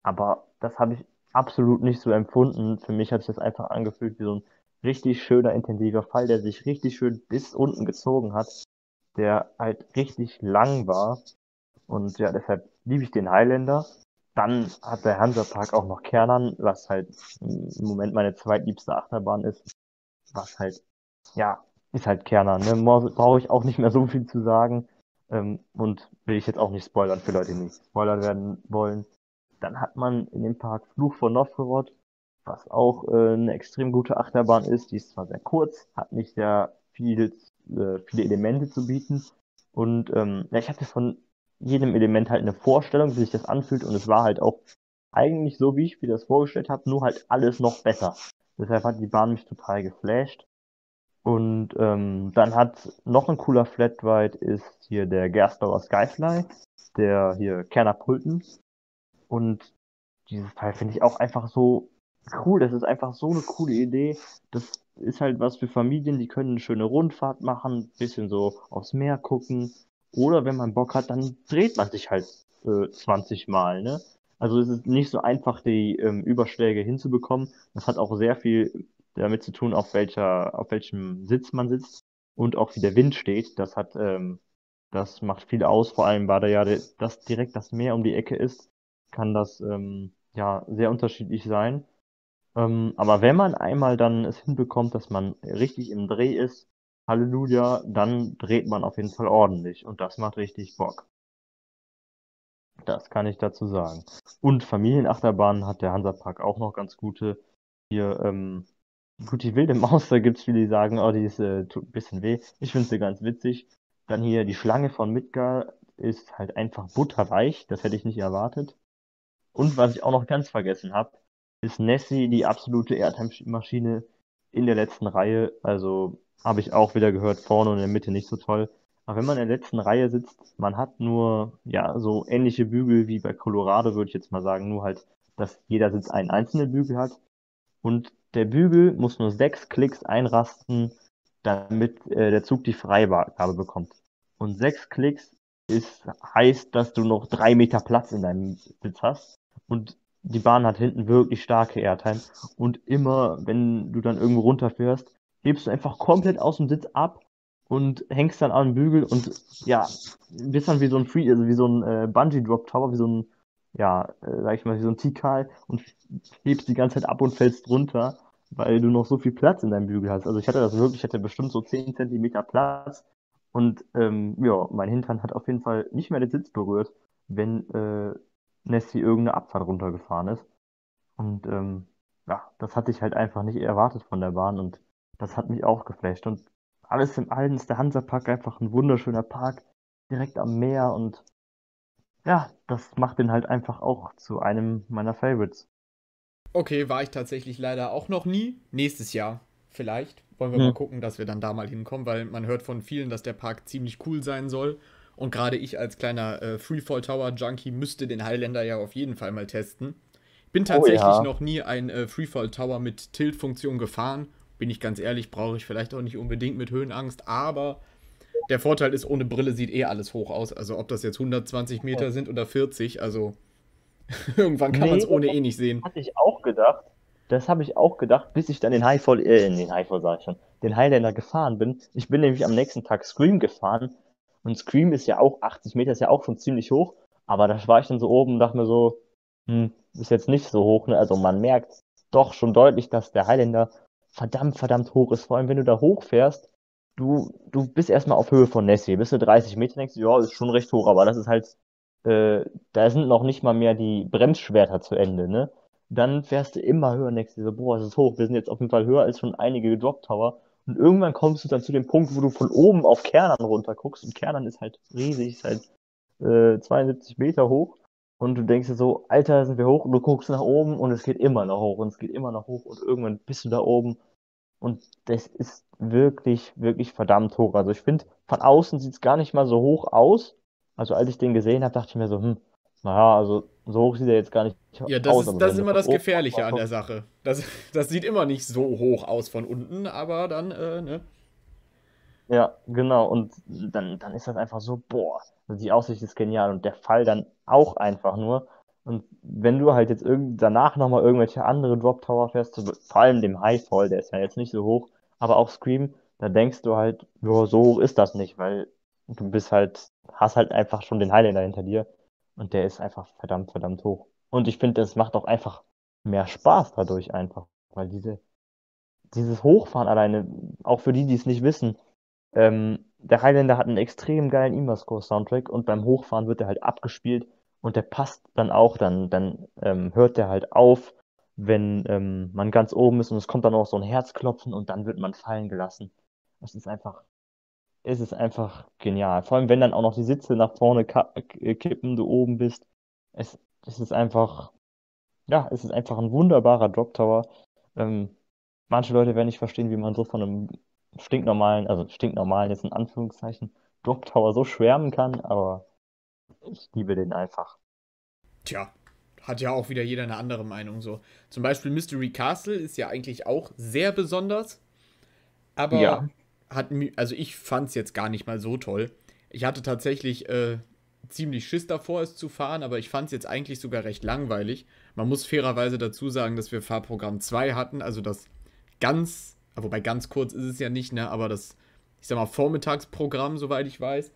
Aber das habe ich absolut nicht so empfunden. Für mich hat sich das einfach angefühlt wie so ein richtig schöner, intensiver Fall, der sich richtig schön bis unten gezogen hat, der halt richtig lang war. Und ja, deshalb liebe ich den Highlander. Dann hat der Hansapark auch noch Kernern, was halt im Moment meine zweitliebste Achterbahn ist. Was halt, ja, ist halt Kerner. Ne? Brauche ich auch nicht mehr so viel zu sagen. Ähm, und will ich jetzt auch nicht spoilern für Leute, die nicht spoilern werden wollen. Dann hat man in dem Park Fluch von Novgorod, was auch äh, eine extrem gute Achterbahn ist. Die ist zwar sehr kurz, hat nicht sehr viel, äh, viele Elemente zu bieten. Und ähm, ja, ich hatte von jedem Element halt eine Vorstellung, wie sich das anfühlt. Und es war halt auch eigentlich so, wie ich mir das vorgestellt habe, nur halt alles noch besser. Deshalb hat die Bahn mich total geflasht. Und ähm, dann hat noch ein cooler Flatride ist hier der Gerstlauer Skyfly, der hier Kerner Pulten. Und dieses Teil finde ich auch einfach so cool. Das ist einfach so eine coole Idee. Das ist halt was für Familien, die können eine schöne Rundfahrt machen, bisschen so aufs Meer gucken. Oder wenn man Bock hat, dann dreht man sich halt äh, 20 Mal, ne? Also es ist nicht so einfach, die ähm, Überschläge hinzubekommen. Das hat auch sehr viel damit zu tun, auf welcher, auf welchem Sitz man sitzt und auch wie der Wind steht. Das hat, ähm, das macht viel aus. Vor allem, weil da ja das direkt das Meer um die Ecke ist, kann das ähm, ja sehr unterschiedlich sein. Ähm, aber wenn man einmal dann es hinbekommt, dass man richtig im Dreh ist, Halleluja, dann dreht man auf jeden Fall ordentlich und das macht richtig Bock. Das kann ich dazu sagen. Und Familienachterbahnen hat der Hansapark auch noch ganz gute. Hier, ähm, gut, die wilde Maus, da gibt's viele, die sagen, oh, die ist, äh, tut ein bisschen weh. Ich finde sie ganz witzig. Dann hier die Schlange von Midgar ist halt einfach butterweich. Das hätte ich nicht erwartet. Und was ich auch noch ganz vergessen habe, ist Nessie die absolute Airtime-Maschine in der letzten Reihe. Also habe ich auch wieder gehört, vorne und in der Mitte nicht so toll. Aber wenn man in der letzten Reihe sitzt, man hat nur, ja, so ähnliche Bügel wie bei Colorado, würde ich jetzt mal sagen, nur halt, dass jeder Sitz einen einzelnen Bügel hat. Und der Bügel muss nur sechs Klicks einrasten, damit äh, der Zug die Freigabe bekommt. Und sechs Klicks ist, heißt, dass du noch drei Meter Platz in deinem Sitz hast. Und die Bahn hat hinten wirklich starke Airtime. Und immer, wenn du dann irgendwo runterfährst, hebst du einfach komplett aus dem Sitz ab und hängst dann an den Bügel und ja, bist dann wie so ein Free, also wie so ein äh, Bungee Drop Tower, wie so ein, ja, äh, sag ich mal, wie so ein Tikal und hebst die ganze Zeit ab und fällst runter, weil du noch so viel Platz in deinem Bügel hast. Also ich hatte das wirklich, ich hatte bestimmt so 10 Zentimeter Platz und ähm, ja, mein Hintern hat auf jeden Fall nicht mehr den Sitz berührt, wenn äh, Nessie irgendeine Abfahrt runtergefahren ist. Und ähm, ja, das hatte ich halt einfach nicht erwartet von der Bahn und das hat mich auch geflasht. Und alles im Allen ist der Hansapark einfach ein wunderschöner Park, direkt am Meer und ja, das macht den halt einfach auch zu einem meiner Favorites. Okay, war ich tatsächlich leider auch noch nie. Nächstes Jahr vielleicht. Wollen wir hm. mal gucken, dass wir dann da mal hinkommen, weil man hört von vielen, dass der Park ziemlich cool sein soll. Und gerade ich als kleiner äh, Freefall Tower Junkie müsste den Highlander ja auf jeden Fall mal testen. Bin tatsächlich oh, ja. noch nie ein äh, Freefall Tower mit Tilt-Funktion gefahren. Bin ich ganz ehrlich, brauche ich vielleicht auch nicht unbedingt mit Höhenangst, aber der Vorteil ist, ohne Brille sieht eh alles hoch aus. Also ob das jetzt 120 Meter sind oder 40, also irgendwann kann nee, man es ohne eh nicht sehen. Hatte ich auch gedacht. Das habe ich auch gedacht, bis ich dann den Highfall, äh, den Highfall sag ich schon, den Highlander gefahren bin. Ich bin nämlich am nächsten Tag Scream gefahren und Scream ist ja auch 80 Meter, ist ja auch schon ziemlich hoch. Aber da war ich dann so oben und dachte mir so, hm, ist jetzt nicht so hoch. Ne? Also man merkt doch schon deutlich, dass der Highlander verdammt, verdammt hoch ist. Vor allem, wenn du da hochfährst, du, du bist erstmal auf Höhe von Nessie. Bist du 30 Meter, denkst du, ja, ist schon recht hoch, aber das ist halt, äh, da sind noch nicht mal mehr die Bremsschwerter zu Ende, ne? Dann fährst du immer höher, denkst du so, boah, es ist hoch. Wir sind jetzt auf jeden Fall höher als schon einige Drop Tower. Und irgendwann kommst du dann zu dem Punkt, wo du von oben auf Kernern runter guckst. Und Kernern ist halt riesig, ist halt äh, 72 Meter hoch. Und du denkst dir so, Alter, sind wir hoch. Und du guckst nach oben und es geht immer noch hoch. Und es geht immer noch hoch. Und irgendwann bist du da oben. Und das ist wirklich, wirklich verdammt hoch. Also ich finde, von außen sieht es gar nicht mal so hoch aus. Also als ich den gesehen habe, dachte ich mir so, hm, Naja, also so hoch sieht er jetzt gar nicht ja, das aus. Ist, das ist immer das Gefährliche an der Sache. Das, das sieht immer nicht so hoch aus von unten, aber dann, äh, ne? Ja, genau. Und dann, dann ist das einfach so, boah, die Aussicht ist genial und der Fall dann auch einfach nur. Und wenn du halt jetzt irgend danach nochmal irgendwelche andere Drop Tower fährst, vor allem dem Highfall, der ist ja jetzt nicht so hoch, aber auch Scream, da denkst du halt, boah, so hoch ist das nicht, weil du bist halt, hast halt einfach schon den Highlander hinter dir und der ist einfach verdammt, verdammt hoch. Und ich finde, es macht auch einfach mehr Spaß dadurch einfach, weil diese, dieses Hochfahren alleine, auch für die, die es nicht wissen, ähm, der Highlander hat einen extrem geilen Imascore-Soundtrack und beim Hochfahren wird er halt abgespielt und der passt dann auch, dann, dann ähm, hört der halt auf, wenn ähm, man ganz oben ist und es kommt dann auch so ein Herzklopfen und dann wird man fallen gelassen. Das ist einfach, es ist einfach genial. Vor allem, wenn dann auch noch die Sitze nach vorne äh, kippen, du oben bist. Es, es ist einfach, ja, es ist einfach ein wunderbarer Drop Tower. Ähm, manche Leute werden nicht verstehen, wie man so von einem stinknormalen, also stinknormalen jetzt in Anführungszeichen, Drop Tower so schwärmen kann, aber ich liebe den einfach. Tja, hat ja auch wieder jeder eine andere Meinung so. Zum Beispiel Mystery Castle ist ja eigentlich auch sehr besonders, aber ja. hat also ich fand es jetzt gar nicht mal so toll. Ich hatte tatsächlich äh, ziemlich Schiss davor, es zu fahren, aber ich fand es jetzt eigentlich sogar recht langweilig. Man muss fairerweise dazu sagen, dass wir Fahrprogramm 2 hatten, also das ganz Wobei ganz kurz ist es ja nicht, ne? Aber das, ich sag mal, Vormittagsprogramm, soweit ich weiß.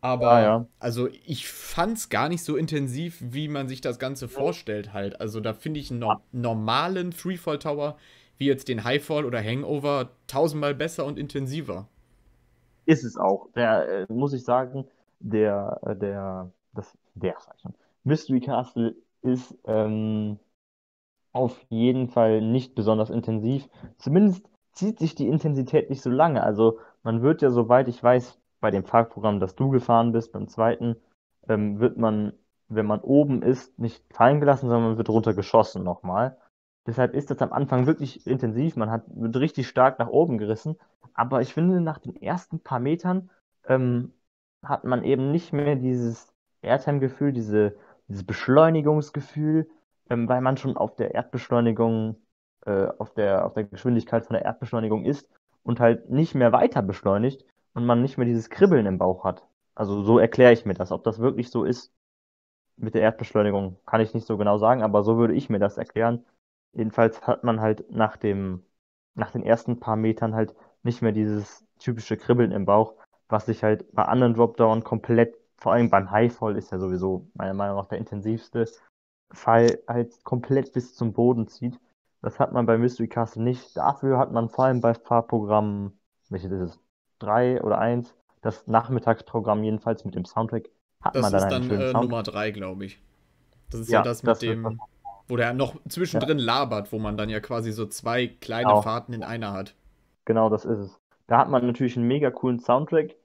Aber, ah, ja. also ich fand's gar nicht so intensiv, wie man sich das Ganze vorstellt halt. Also da finde ich einen no normalen Freefall Tower, wie jetzt den Highfall oder Hangover, tausendmal besser und intensiver. Ist es auch. Der, äh, muss ich sagen, der, äh, der, das, der, Mystery Castle ist ähm, auf jeden Fall nicht besonders intensiv. Zumindest zieht sich die Intensität nicht so lange. Also man wird ja, soweit ich weiß, bei dem Fahrprogramm, das du gefahren bist, beim zweiten, ähm, wird man, wenn man oben ist, nicht fallen gelassen, sondern man wird runtergeschossen nochmal. Deshalb ist das am Anfang wirklich intensiv. Man hat, wird richtig stark nach oben gerissen. Aber ich finde, nach den ersten paar Metern ähm, hat man eben nicht mehr dieses Airtime-Gefühl, diese, dieses Beschleunigungsgefühl, ähm, weil man schon auf der Erdbeschleunigung äh, auf, der, auf der Geschwindigkeit von der Erdbeschleunigung ist und halt nicht mehr weiter beschleunigt und man nicht mehr dieses Kribbeln im Bauch hat. Also so erkläre ich mir das. Ob das wirklich so ist mit der Erdbeschleunigung, kann ich nicht so genau sagen, aber so würde ich mir das erklären. Jedenfalls hat man halt nach dem, nach den ersten paar Metern halt nicht mehr dieses typische Kribbeln im Bauch, was sich halt bei anderen Dropdown komplett, vor allem beim Highfall ist ja sowieso meiner Meinung nach der intensivste Fall, halt komplett bis zum Boden zieht. Das hat man bei Mystery Castle nicht. Dafür hat man vor allem bei Fahrprogrammen, welches ist es? Drei oder eins? Das Nachmittagsprogramm jedenfalls mit dem Soundtrack hat das man dann einen schönen Das ist dann Nummer drei, glaube ich. Das ist ja, ja das mit das dem, wo der noch zwischendrin ja. labert, wo man dann ja quasi so zwei kleine genau. Fahrten in einer hat. Genau, das ist es. Da hat man natürlich einen mega coolen Soundtrack.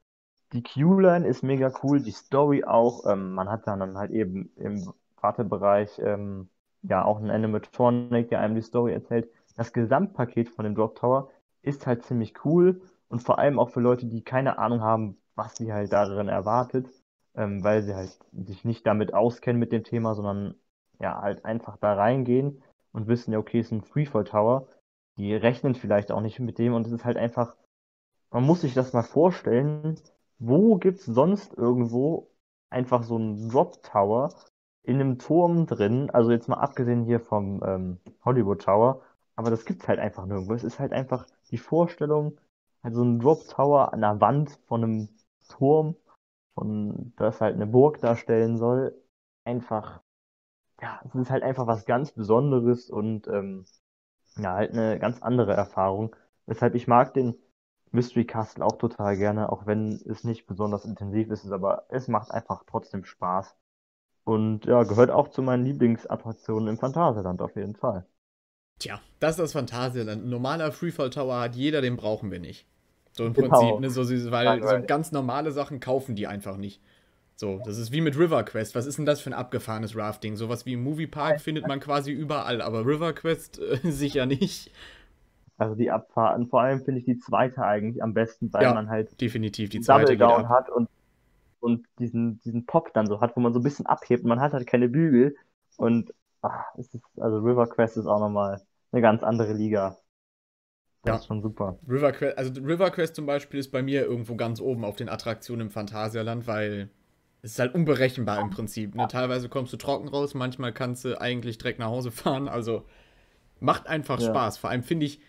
Die Q-Line ist mega cool, die Story auch. Ähm, man hat dann halt eben im Wartebereich ähm, ja auch ein Animatronic, der einem die Story erzählt. Das Gesamtpaket von dem Drop Tower ist halt ziemlich cool und vor allem auch für Leute, die keine Ahnung haben, was sie halt darin erwartet, ähm, weil sie halt sich nicht damit auskennen mit dem Thema, sondern ja halt einfach da reingehen und wissen, ja, okay, es ist ein Freefall Tower. Die rechnen vielleicht auch nicht mit dem und es ist halt einfach, man muss sich das mal vorstellen, wo gibt's sonst irgendwo einfach so einen Drop Tower, in einem Turm drin, also jetzt mal abgesehen hier vom ähm, Hollywood Tower, aber das gibt's halt einfach nirgendwo. Es ist halt einfach die Vorstellung, halt so ein Drop Tower an der Wand von einem Turm, von das halt eine Burg darstellen soll, einfach, ja, es ist halt einfach was ganz Besonderes und ähm, ja, halt eine ganz andere Erfahrung. Weshalb ich mag den Mystery Castle auch total gerne, auch wenn es nicht besonders intensiv ist, aber es macht einfach trotzdem Spaß. Und ja, gehört auch zu meinen Lieblingsattraktionen im Phantasialand auf jeden Fall. Tja, das ist das Phantasialand. Ein normaler Freefall Tower hat jeder, den brauchen wir nicht. So im genau. Prinzip, ne? So, weil so ganz normale Sachen kaufen die einfach nicht. So, das ist wie mit River Quest. Was ist denn das für ein abgefahrenes Rafting? Sowas wie im Moviepark findet man quasi überall, aber River Quest äh, sicher nicht. Also die Abfahrten, vor allem finde ich die zweite eigentlich am besten, weil ja, man halt definitiv die zweite Double Down hat und und diesen, diesen Pop dann so hat, wo man so ein bisschen abhebt und man hat halt keine Bügel. Und ach, es ist, also River Quest ist auch nochmal eine ganz andere Liga. Das ja. ist schon super. River Quest, also River Quest zum Beispiel ist bei mir irgendwo ganz oben auf den Attraktionen im Phantasialand, weil es ist halt unberechenbar im Prinzip. Ne? Teilweise kommst du trocken raus, manchmal kannst du eigentlich direkt nach Hause fahren. Also macht einfach ja. Spaß. Vor allem finde ich,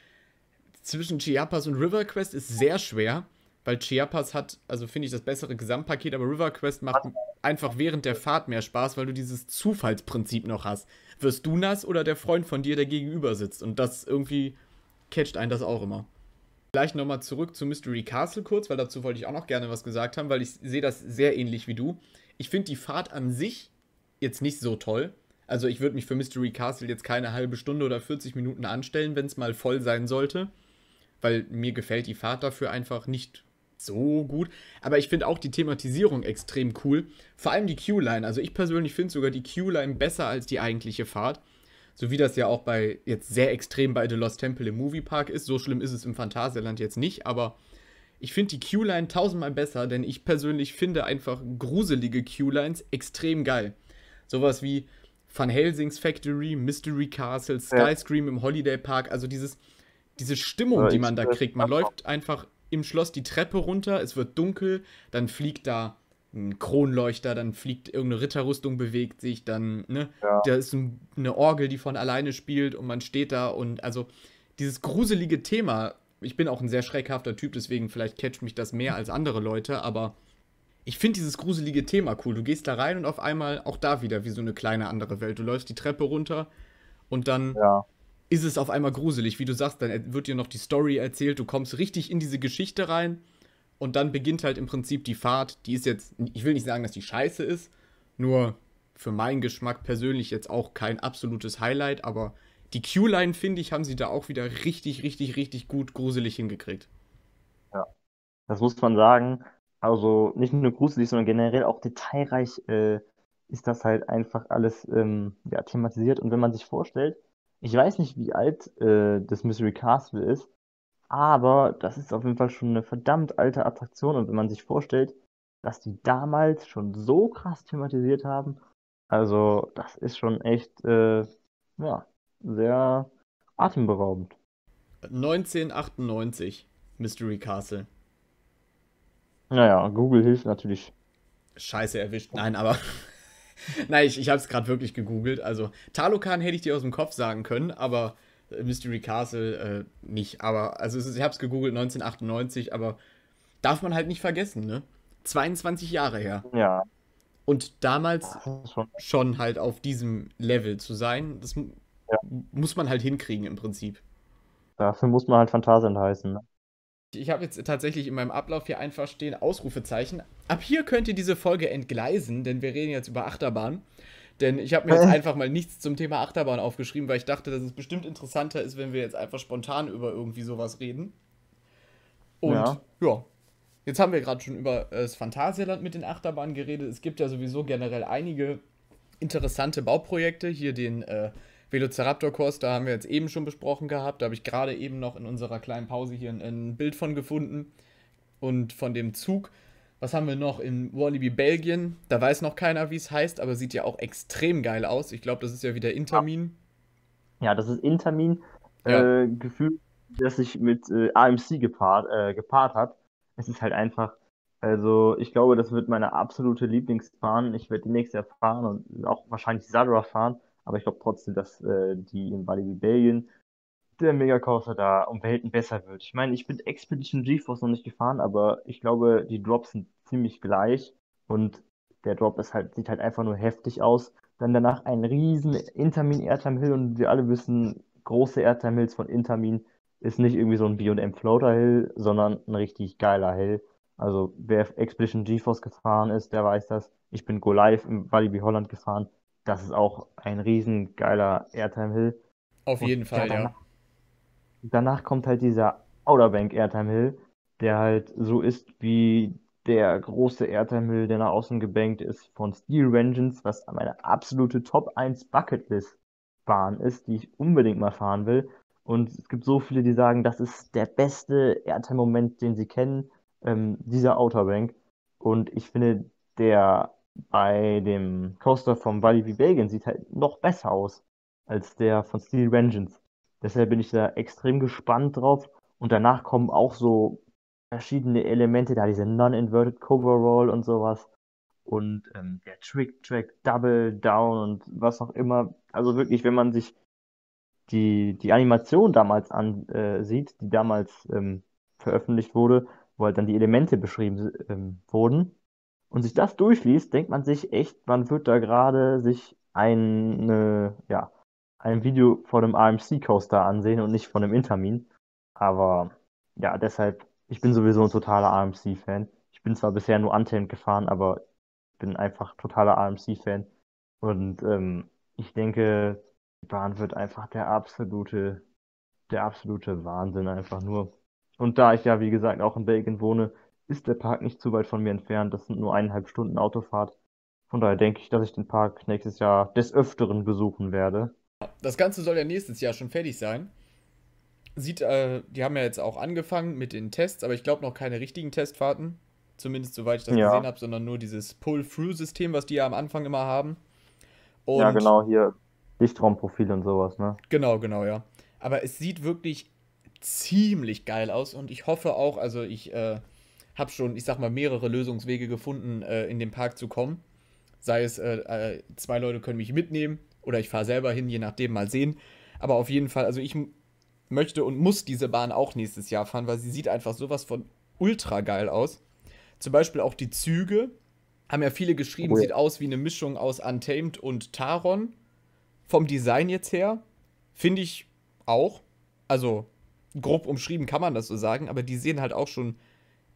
zwischen Chiapas und River Quest ist sehr schwer, weil Chiapas hat, also finde ich, das bessere Gesamtpaket, aber River Quest macht einfach während der Fahrt mehr Spaß, weil du dieses Zufallsprinzip noch hast. Wirst du nass oder der Freund von dir, der gegenüber sitzt? Und das irgendwie catcht einen das auch immer. Gleich nochmal zurück zu Mystery Castle kurz, weil dazu wollte ich auch noch gerne was gesagt haben, weil ich sehe das sehr ähnlich wie du. Ich finde die Fahrt an sich jetzt nicht so toll. Also ich würde mich für Mystery Castle jetzt keine halbe Stunde oder 40 Minuten anstellen, wenn es mal voll sein sollte. Weil mir gefällt die Fahrt dafür einfach nicht so gut. Aber ich finde auch die Thematisierung extrem cool. Vor allem die Q-Line. Also ich persönlich finde sogar die Q-Line besser als die eigentliche Fahrt. So wie das ja auch bei jetzt sehr extrem bei The Lost Temple im Moviepark ist. So schlimm ist es im Phantasialand jetzt nicht, aber ich finde die Q-Line tausendmal besser, denn ich persönlich finde einfach gruselige Q-Lines extrem geil. Sowas wie Van Helsings Factory, Mystery Castle, Skyscream ja. im Holiday Park, also dieses, diese Stimmung, die man da kriegt. Man läuft einfach im Schloss die Treppe runter, es wird dunkel, dann fliegt da ein Kronleuchter, dann fliegt irgendeine Ritterrüstung, bewegt sich, dann, ne, ja. da ist ein, eine Orgel, die von alleine spielt und man steht da und also dieses gruselige Thema, ich bin auch ein sehr schreckhafter Typ, deswegen vielleicht catcht mich das mehr als andere Leute, aber ich finde dieses gruselige Thema cool. Du gehst da rein und auf einmal auch da wieder wie so eine kleine andere Welt. Du läufst die Treppe runter und dann ja. Ist es auf einmal gruselig. Wie du sagst, dann wird dir noch die Story erzählt, du kommst richtig in diese Geschichte rein und dann beginnt halt im Prinzip die Fahrt. Die ist jetzt, ich will nicht sagen, dass die scheiße ist, nur für meinen Geschmack persönlich jetzt auch kein absolutes Highlight, aber die Q-Line, finde ich, haben sie da auch wieder richtig, richtig, richtig gut gruselig hingekriegt. Ja, das muss man sagen. Also nicht nur gruselig, sondern generell auch detailreich äh, ist das halt einfach alles ähm, ja, thematisiert. Und wenn man sich vorstellt, ich weiß nicht, wie alt äh, das Mystery Castle ist, aber das ist auf jeden Fall schon eine verdammt alte Attraktion. Und wenn man sich vorstellt, dass die damals schon so krass thematisiert haben, also das ist schon echt, äh, ja, sehr atemberaubend. 1998, Mystery Castle. Naja, Google hilft natürlich. Scheiße erwischt. Nein, aber. Nein, ich, ich habe es gerade wirklich gegoogelt. Also, Talokan hätte ich dir aus dem Kopf sagen können, aber Mystery Castle äh, nicht. Aber, also ich habe es gegoogelt, 1998, aber darf man halt nicht vergessen, ne? 22 Jahre her. Ja. Und damals schon. schon halt auf diesem Level zu sein, das ja. muss man halt hinkriegen im Prinzip. Dafür muss man halt Phantasien heißen, ne? Ich habe jetzt tatsächlich in meinem Ablauf hier einfach stehen Ausrufezeichen. Ab hier könnt ihr diese Folge entgleisen, denn wir reden jetzt über Achterbahn. Denn ich habe mir jetzt einfach mal nichts zum Thema Achterbahn aufgeschrieben, weil ich dachte, dass es bestimmt interessanter ist, wenn wir jetzt einfach spontan über irgendwie sowas reden. Und ja, ja jetzt haben wir gerade schon über äh, das Phantasialand mit den Achterbahnen geredet. Es gibt ja sowieso generell einige interessante Bauprojekte. Hier den äh, Velociraptor-Kurs, da haben wir jetzt eben schon besprochen gehabt. Da habe ich gerade eben noch in unserer kleinen Pause hier ein, ein Bild von gefunden. Und von dem Zug was haben wir noch in Wallaby Belgien? Da weiß noch keiner, wie es heißt, aber sieht ja auch extrem geil aus. Ich glaube, das ist ja wieder Intermin. Ja, das ist Intermin. Ja. Äh, Gefühl, das sich mit äh, AMC gepaart, äh, gepaart hat. Es ist halt einfach, also ich glaube, das wird meine absolute Lieblingsbahn. Ich werde die nächste fahren und auch wahrscheinlich Zadra fahren. Aber ich glaube trotzdem, dass äh, die in Walibi Belgien der Megacoaster da um Welten besser wird. Ich meine, ich bin Expedition GeForce noch nicht gefahren, aber ich glaube, die Drops sind ziemlich gleich und der Drop ist halt, sieht halt einfach nur heftig aus. Dann danach ein riesen Intermin Airtime Hill und wir alle wissen, große Airtime Hills von Intermin ist nicht irgendwie so ein B&M Floater Hill, sondern ein richtig geiler Hill. Also wer Expedition GeForce gefahren ist, der weiß das. Ich bin Go Live im Walibi Holland gefahren. Das ist auch ein riesen geiler Airtime Hill. Auf jeden und Fall, ja danach kommt halt dieser Outer Bank Airtime Hill, der halt so ist wie der große Airtime Hill, der nach außen gebankt ist von Steel Vengeance, was meine absolute Top 1 Bucketlist Bahn ist, die ich unbedingt mal fahren will. Und es gibt so viele, die sagen, das ist der beste Airtime-Moment, den sie kennen, ähm, dieser Outer Bank. Und ich finde, der bei dem Coaster vom Walibi Belgien sieht halt noch besser aus als der von Steel Vengeance. Deshalb bin ich da extrem gespannt drauf. Und danach kommen auch so verschiedene Elemente, da diese Non-Inverted Coverall und sowas. Und ähm, der Trick-Track, Double Down und was auch immer. Also wirklich, wenn man sich die, die Animation damals ansieht, äh, die damals ähm, veröffentlicht wurde, wo halt dann die Elemente beschrieben ähm, wurden, und sich das durchliest, denkt man sich echt, man wird da gerade sich eine, ja, ein Video von einem AMC-Coaster ansehen und nicht von einem Intermin. Aber ja, deshalb, ich bin sowieso ein totaler AMC-Fan. Ich bin zwar bisher nur Untamed gefahren, aber ich bin einfach totaler AMC-Fan. Und ähm, ich denke, die Bahn wird einfach der absolute, der absolute Wahnsinn einfach nur. Und da ich ja, wie gesagt, auch in Belgien wohne, ist der Park nicht zu weit von mir entfernt. Das sind nur eineinhalb Stunden Autofahrt. Von daher denke ich, dass ich den Park nächstes Jahr des Öfteren besuchen werde. Das Ganze soll ja nächstes Jahr schon fertig sein. Sieht, äh, die haben ja jetzt auch angefangen mit den Tests, aber ich glaube noch keine richtigen Testfahrten. Zumindest soweit ich das ja. gesehen habe, sondern nur dieses Pull-Through-System, was die ja am Anfang immer haben. Und ja, genau, hier Lichtraumprofil und sowas, ne? Genau, genau, ja. Aber es sieht wirklich ziemlich geil aus und ich hoffe auch, also ich äh, habe schon, ich sag mal, mehrere Lösungswege gefunden, äh, in den Park zu kommen. Sei es, äh, äh zwei Leute können mich mitnehmen oder ich fahre selber hin, je nachdem, mal sehen. Aber auf jeden Fall, also ich möchte und muss diese Bahn auch nächstes Jahr fahren, weil sie sieht einfach sowas von ultra geil aus. Zum Beispiel auch die Züge. Haben ja viele geschrieben, oh sieht aus wie eine Mischung aus Untamed und Taron. Vom Design jetzt her. Finde ich auch. Also, grob umschrieben kann man das so sagen, aber die sehen halt auch schon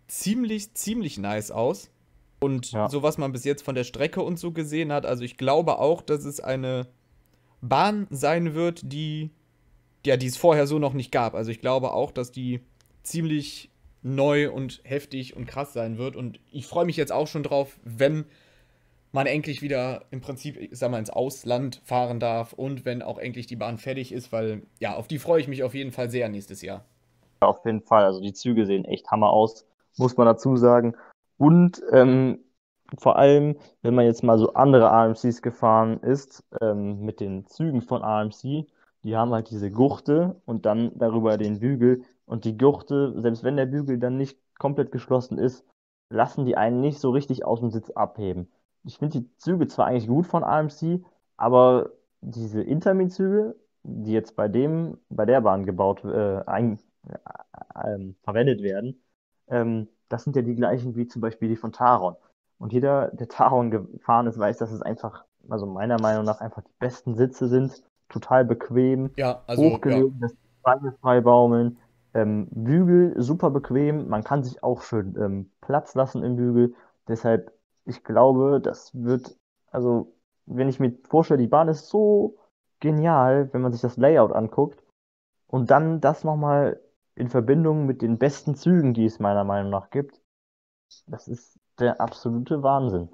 ziemlich, ziemlich nice aus. Und ja. so was man bis jetzt von der Strecke und so gesehen hat, also ich glaube auch, dass es eine Bahn sein wird, die ja, die es vorher so noch nicht gab. Also ich glaube auch, dass die ziemlich neu und heftig und krass sein wird. Und ich freue mich jetzt auch schon drauf, wenn man endlich wieder im Prinzip, ich sag mal, ins Ausland fahren darf und wenn auch endlich die Bahn fertig ist, weil ja, auf die freue ich mich auf jeden Fall sehr nächstes Jahr. Auf jeden Fall, also die Züge sehen echt Hammer aus, muss man dazu sagen. Und ähm, vor allem, wenn man jetzt mal so andere AMCs gefahren ist, ähm, mit den Zügen von AMC, die haben halt diese Gurte und dann darüber den Bügel. Und die Gurte, selbst wenn der Bügel dann nicht komplett geschlossen ist, lassen die einen nicht so richtig aus dem Sitz abheben. Ich finde die Züge zwar eigentlich gut von AMC, aber diese Intermin-Züge, die jetzt bei dem, bei der Bahn gebaut, äh, ein, äh, äh, verwendet werden, ähm, das sind ja die gleichen wie zum Beispiel die von Taron. Und jeder, der Taron gefahren ist, weiß, dass es einfach, also meiner Meinung nach, einfach die besten Sitze sind. Total bequem. Ja, also. Hochgelegen, ja. das Beine frei baumeln. Ähm, Bügel super bequem. Man kann sich auch schön ähm, Platz lassen im Bügel. Deshalb, ich glaube, das wird, also, wenn ich mir vorstelle, die Bahn ist so genial, wenn man sich das Layout anguckt. Und dann das nochmal in Verbindung mit den besten Zügen, die es meiner Meinung nach gibt. Das ist der absolute Wahnsinn.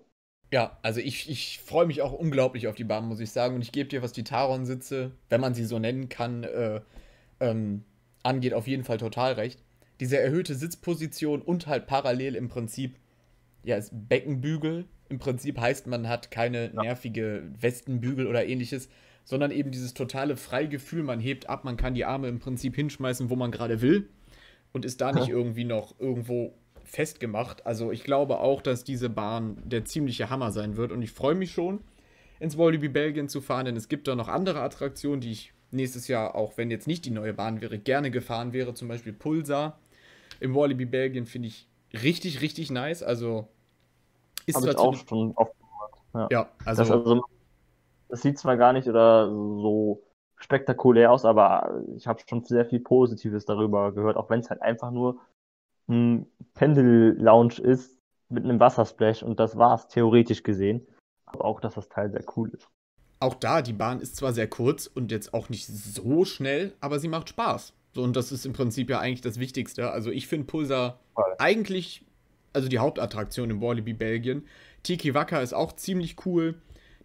Ja, also ich, ich freue mich auch unglaublich auf die Bahn, muss ich sagen. Und ich gebe dir, was die Taron-Sitze, wenn man sie so nennen kann, äh, ähm, angeht, auf jeden Fall total recht. Diese erhöhte Sitzposition und halt parallel im Prinzip, ja, ist Beckenbügel. Im Prinzip heißt, man hat keine nervige Westenbügel oder ähnliches, sondern eben dieses totale Freigefühl. Man hebt ab, man kann die Arme im Prinzip hinschmeißen, wo man gerade will und ist da nicht irgendwie noch irgendwo festgemacht. Also ich glaube auch, dass diese Bahn der ziemliche Hammer sein wird und ich freue mich schon, ins Walibi Belgien zu fahren, denn es gibt da noch andere Attraktionen, die ich nächstes Jahr, auch wenn jetzt nicht die neue Bahn wäre, gerne gefahren wäre. Zum Beispiel Pulsar im Walibi Belgien finde ich richtig, richtig nice. Also ist Hab ich auch schon oft gehört. Ja, ja also, das, also das sieht zwar gar nicht oder so spektakulär aus, aber ich habe schon sehr viel Positives darüber gehört, auch wenn es halt einfach nur ein Pendel-Lounge ist mit einem Wassersplash und das war es theoretisch gesehen. Aber auch, dass das Teil sehr cool ist. Auch da, die Bahn ist zwar sehr kurz und jetzt auch nicht so schnell, aber sie macht Spaß. So, und das ist im Prinzip ja eigentlich das Wichtigste. Also ich finde Pulsar Voll. eigentlich, also die Hauptattraktion im Wallaby Belgien. Tiki Waka ist auch ziemlich cool.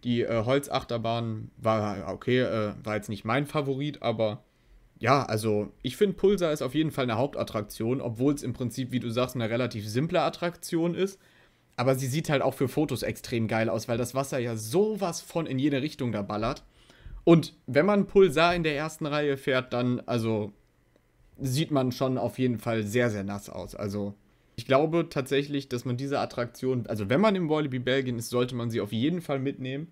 Die äh, Holzachterbahn war okay, äh, war jetzt nicht mein Favorit, aber ja, also ich finde Pulsar ist auf jeden Fall eine Hauptattraktion, obwohl es im Prinzip, wie du sagst, eine relativ simple Attraktion ist. aber sie sieht halt auch für Fotos extrem geil aus, weil das Wasser ja sowas von in jede Richtung da ballert. Und wenn man Pulsar in der ersten Reihe fährt, dann, also, sieht man schon auf jeden Fall sehr, sehr nass aus. Also, ich glaube tatsächlich, dass man diese Attraktion, also wenn man im Wallaby Belgien ist, sollte man sie auf jeden Fall mitnehmen.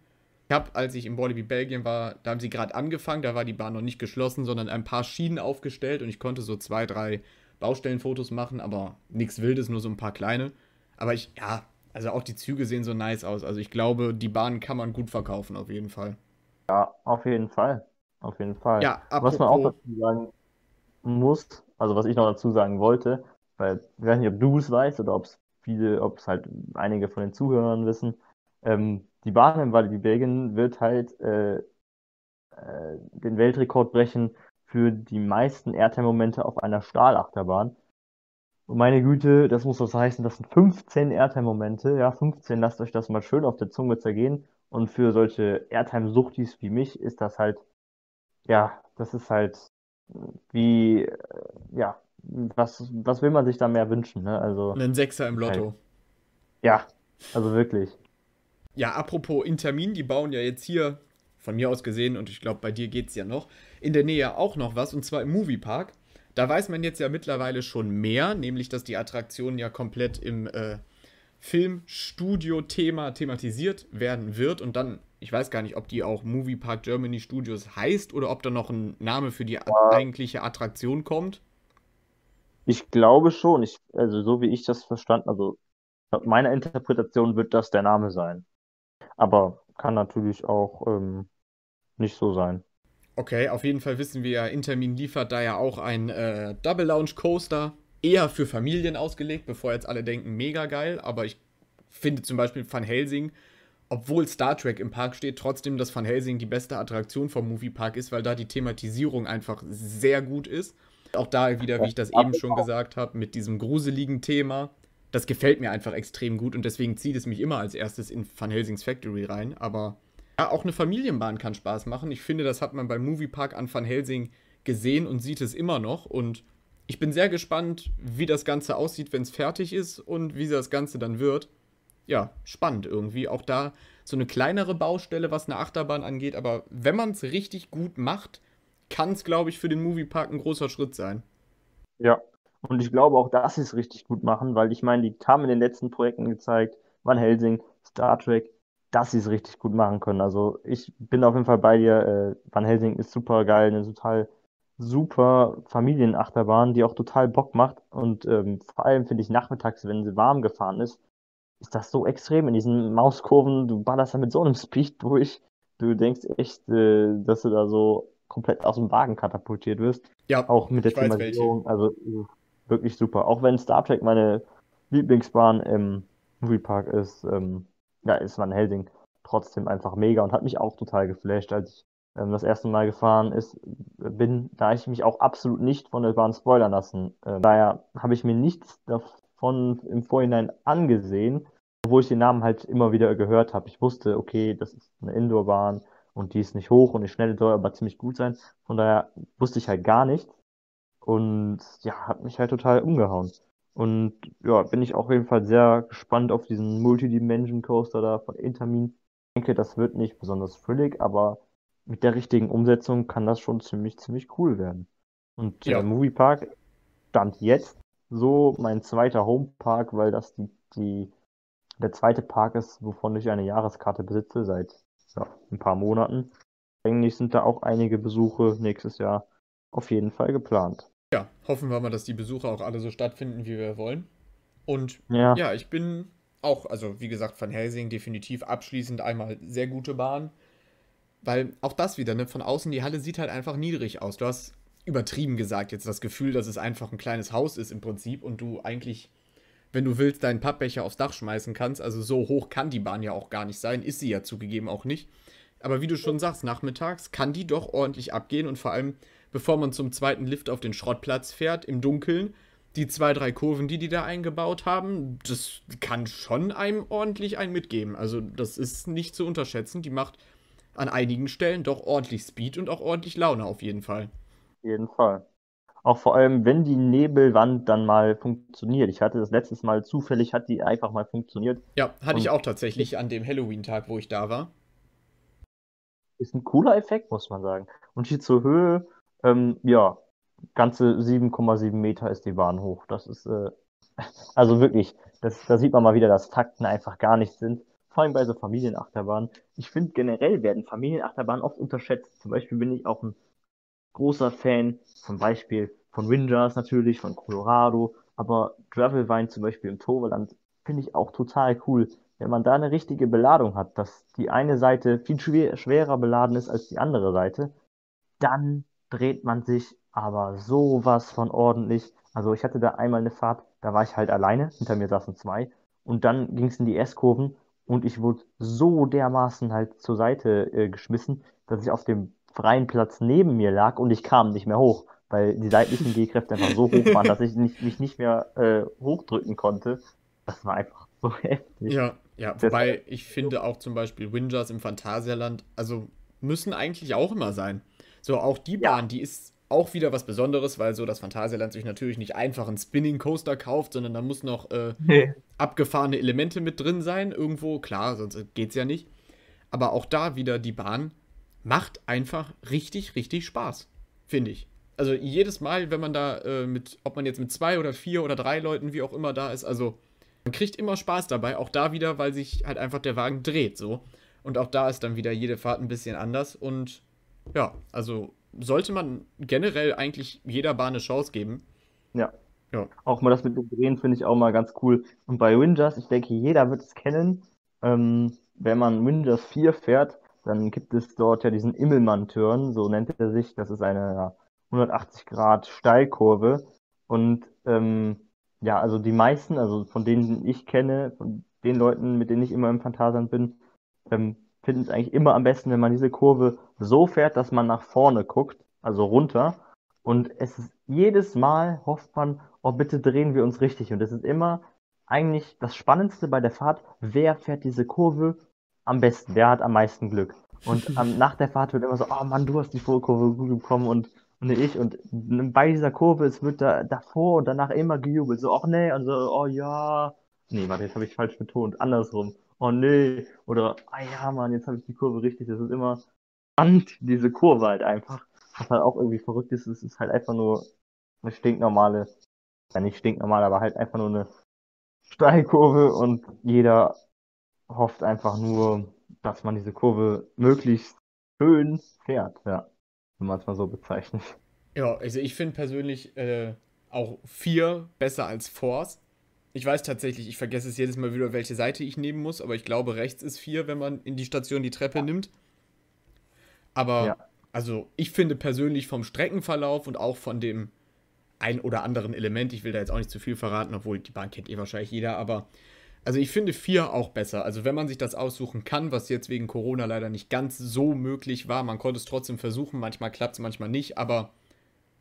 Ich habe, als ich im Wallaby Belgien war, da haben sie gerade angefangen, da war die Bahn noch nicht geschlossen, sondern ein paar Schienen aufgestellt und ich konnte so zwei, drei Baustellenfotos machen, aber nichts Wildes, nur so ein paar kleine. Aber ich, ja, also auch die Züge sehen so nice aus. Also ich glaube, die Bahn kann man gut verkaufen, auf jeden Fall. Ja, auf jeden Fall. Auf jeden Fall. Ja, was man auch dazu sagen muss, also was ich noch dazu sagen wollte, weil ich weiß nicht, ob du es weißt oder ob es viele, ob es halt einige von den Zuhörern wissen, ähm, die Bahn im Val di Belgien wird halt äh, äh, den Weltrekord brechen für die meisten Airtime-Momente auf einer Stahlachterbahn. Und meine Güte, das muss was heißen, das sind 15 Airtime-Momente. Ja, 15, lasst euch das mal schön auf der Zunge zergehen. Und für solche Airtime-Suchtis wie mich ist das halt, ja, das ist halt wie, äh, ja, was, was will man sich da mehr wünschen, ne? Also. Einen Sechser im Lotto. Halt. Ja, also wirklich. Ja, apropos Intermin, die bauen ja jetzt hier, von mir aus gesehen, und ich glaube, bei dir geht es ja noch, in der Nähe auch noch was, und zwar im Moviepark. Da weiß man jetzt ja mittlerweile schon mehr, nämlich dass die Attraktion ja komplett im äh, Filmstudio-Thema thematisiert werden wird und dann, ich weiß gar nicht, ob die auch Movie Park Germany Studios heißt oder ob da noch ein Name für die eigentliche Attraktion kommt. Ich glaube schon, ich, also so wie ich das verstanden, also meiner Interpretation wird das der Name sein. Aber kann natürlich auch ähm, nicht so sein. Okay, auf jeden Fall wissen wir ja, Intermin liefert da ja auch ein äh, Double Lounge Coaster eher für Familien ausgelegt, bevor jetzt alle denken, mega geil. Aber ich finde zum Beispiel Van Helsing, obwohl Star Trek im Park steht, trotzdem, dass Van Helsing die beste Attraktion vom Moviepark ist, weil da die Thematisierung einfach sehr gut ist. Auch da wieder, wie ich das eben schon gesagt habe, mit diesem gruseligen Thema. Das gefällt mir einfach extrem gut und deswegen zieht es mich immer als erstes in Van Helsings Factory rein. Aber ja, auch eine Familienbahn kann Spaß machen. Ich finde, das hat man beim Moviepark an Van Helsing gesehen und sieht es immer noch. Und ich bin sehr gespannt, wie das Ganze aussieht, wenn es fertig ist und wie das Ganze dann wird. Ja, spannend irgendwie. Auch da so eine kleinere Baustelle, was eine Achterbahn angeht. Aber wenn man es richtig gut macht, kann es, glaube ich, für den Moviepark ein großer Schritt sein. Ja, und ich glaube auch, dass sie es richtig gut machen, weil ich meine, die haben in den letzten Projekten gezeigt, Van Helsing, Star Trek, dass sie es richtig gut machen können. Also ich bin auf jeden Fall bei dir. Äh, Van Helsing ist super geil, eine total super Familienachterbahn, die auch total Bock macht. Und ähm, vor allem finde ich nachmittags, wenn sie warm gefahren ist, ist das so extrem in diesen Mauskurven. Du ballerst da mit so einem Speed durch. Du denkst echt, äh, dass du da so komplett aus dem Wagen katapultiert wirst. Ja, auch mit der Thematisierung. Also wirklich super. Auch wenn Star Trek meine Lieblingsbahn im Moviepark ist, ähm, ja, ist Van Helsing trotzdem einfach mega und hat mich auch total geflasht, als ich ähm, das erste Mal gefahren ist, bin, da ich mich auch absolut nicht von der Bahn spoilern lassen. Äh, daher habe ich mir nichts davon im Vorhinein angesehen, obwohl ich den Namen halt immer wieder gehört habe. Ich wusste, okay, das ist eine Indoorbahn und die ist nicht hoch und nicht schnell, soll aber ziemlich gut sein. Von daher wusste ich halt gar nichts und ja, hat mich halt total umgehauen. Und ja, bin ich auf jeden Fall sehr gespannt auf diesen Multidimension Coaster da von Intermin. Ich denke, das wird nicht besonders füllig, aber mit der richtigen Umsetzung kann das schon ziemlich, ziemlich cool werden. Und ja. der Moviepark stand jetzt so mein zweiter Homepark, weil das die, die, der zweite Park ist, wovon ich eine Jahreskarte besitze seit ja, ein paar Monaten. Eigentlich sind da auch einige Besuche nächstes Jahr auf jeden Fall geplant. Ja, hoffen wir mal, dass die Besuche auch alle so stattfinden, wie wir wollen. Und ja, ja ich bin auch, also wie gesagt, Van Helsing definitiv abschließend einmal sehr gute Bahn. Weil auch das wieder, ne, von außen, die Halle sieht halt einfach niedrig aus. Du hast übertrieben gesagt jetzt das Gefühl, dass es einfach ein kleines Haus ist im Prinzip und du eigentlich, wenn du willst, deinen Pappbecher aufs Dach schmeißen kannst. Also so hoch kann die Bahn ja auch gar nicht sein, ist sie ja zugegeben auch nicht. Aber wie du schon sagst, nachmittags kann die doch ordentlich abgehen und vor allem, bevor man zum zweiten Lift auf den Schrottplatz fährt, im Dunkeln, die zwei, drei Kurven, die die da eingebaut haben, das kann schon einem ordentlich einen mitgeben. Also das ist nicht zu unterschätzen. Die macht an einigen Stellen doch ordentlich Speed und auch ordentlich Laune auf jeden Fall. Auf jeden Fall. Auch vor allem, wenn die Nebelwand dann mal funktioniert. Ich hatte das letztes Mal zufällig, hat die einfach mal funktioniert. Ja, hatte ich auch tatsächlich an dem Halloween-Tag, wo ich da war. Ist ein cooler Effekt, muss man sagen. Und hier zur Höhe, ähm, ja, ganze 7,7 Meter ist die Bahn hoch. Das ist, äh, also wirklich, das, da sieht man mal wieder, dass Fakten einfach gar nicht sind. Vor allem bei so Familienachterbahnen. Ich finde generell werden Familienachterbahnen oft unterschätzt. Zum Beispiel bin ich auch ein großer Fan, zum Beispiel von Windjars natürlich, von Colorado, aber Gravelwein zum Beispiel im Toverland finde ich auch total cool. Wenn man da eine richtige Beladung hat, dass die eine Seite viel schwer, schwerer beladen ist als die andere Seite, dann dreht man sich aber sowas von ordentlich. Also ich hatte da einmal eine Fahrt, da war ich halt alleine, hinter mir saßen zwei und dann ging es in die S-Kurven und ich wurde so dermaßen halt zur Seite äh, geschmissen, dass ich auf dem freien Platz neben mir lag und ich kam nicht mehr hoch, weil die seitlichen G-Kräfte einfach so hoch waren, dass ich nicht, mich nicht mehr äh, hochdrücken konnte. Das war einfach so heftig. Ja, ja, wobei ich finde auch zum Beispiel Windjars im Phantasialand, also müssen eigentlich auch immer sein. So, auch die Bahn, ja. die ist auch wieder was Besonderes, weil so das Phantasialand sich natürlich nicht einfach einen Spinning Coaster kauft, sondern da muss noch äh, nee. abgefahrene Elemente mit drin sein, irgendwo, klar, sonst geht's ja nicht. Aber auch da wieder die Bahn macht einfach richtig, richtig Spaß, finde ich. Also jedes Mal, wenn man da äh, mit, ob man jetzt mit zwei oder vier oder drei Leuten, wie auch immer da ist, also man kriegt immer Spaß dabei, auch da wieder, weil sich halt einfach der Wagen dreht, so. Und auch da ist dann wieder jede Fahrt ein bisschen anders und ja, also sollte man generell eigentlich jeder Bahn eine Chance geben. Ja. ja. Auch mal das mit dem Drehen finde ich auch mal ganz cool. Und bei Windjust, ich denke, jeder wird es kennen, ähm, wenn man Windjust 4 fährt, dann gibt es dort ja diesen Immelmann-Turn, so nennt er sich. Das ist eine 180 Grad Steilkurve. Und ähm, ja, also die meisten, also von denen ich kenne, von den Leuten, mit denen ich immer im Phantasialand bin, ähm, finden es eigentlich immer am besten, wenn man diese Kurve so fährt, dass man nach vorne guckt, also runter. Und es ist jedes Mal hofft man, oh bitte drehen wir uns richtig. Und es ist immer eigentlich das Spannendste bei der Fahrt, wer fährt diese Kurve am besten, der hat am meisten Glück. Und ähm, nach der Fahrt wird immer so, oh Mann, du hast die Vorkurve gut bekommen und, und ich. Und bei dieser Kurve, es wird da davor und danach immer gejubelt. So, ach nee, und so, oh ja. Nee, warte, jetzt habe ich falsch betont. Andersrum. Oh nee. Oder, ah ja, Mann, jetzt habe ich die Kurve richtig. Das ist immer spannend, diese Kurve halt einfach. Was halt auch irgendwie verrückt ist, es ist halt einfach nur eine stinknormale, ja nicht stinknormal, aber halt einfach nur eine Steilkurve und jeder hofft einfach nur, dass man diese Kurve möglichst schön fährt, ja. Wenn man es mal so bezeichnet. Ja, also ich finde persönlich äh, auch vier besser als Force. Ich weiß tatsächlich, ich vergesse es jedes Mal wieder, welche Seite ich nehmen muss, aber ich glaube, rechts ist vier, wenn man in die Station die Treppe ja. nimmt. Aber, ja. also ich finde persönlich vom Streckenverlauf und auch von dem ein oder anderen Element, ich will da jetzt auch nicht zu viel verraten, obwohl die Bahn kennt eh wahrscheinlich jeder, aber also ich finde 4 auch besser. Also wenn man sich das aussuchen kann, was jetzt wegen Corona leider nicht ganz so möglich war, man konnte es trotzdem versuchen, manchmal klappt es, manchmal nicht, aber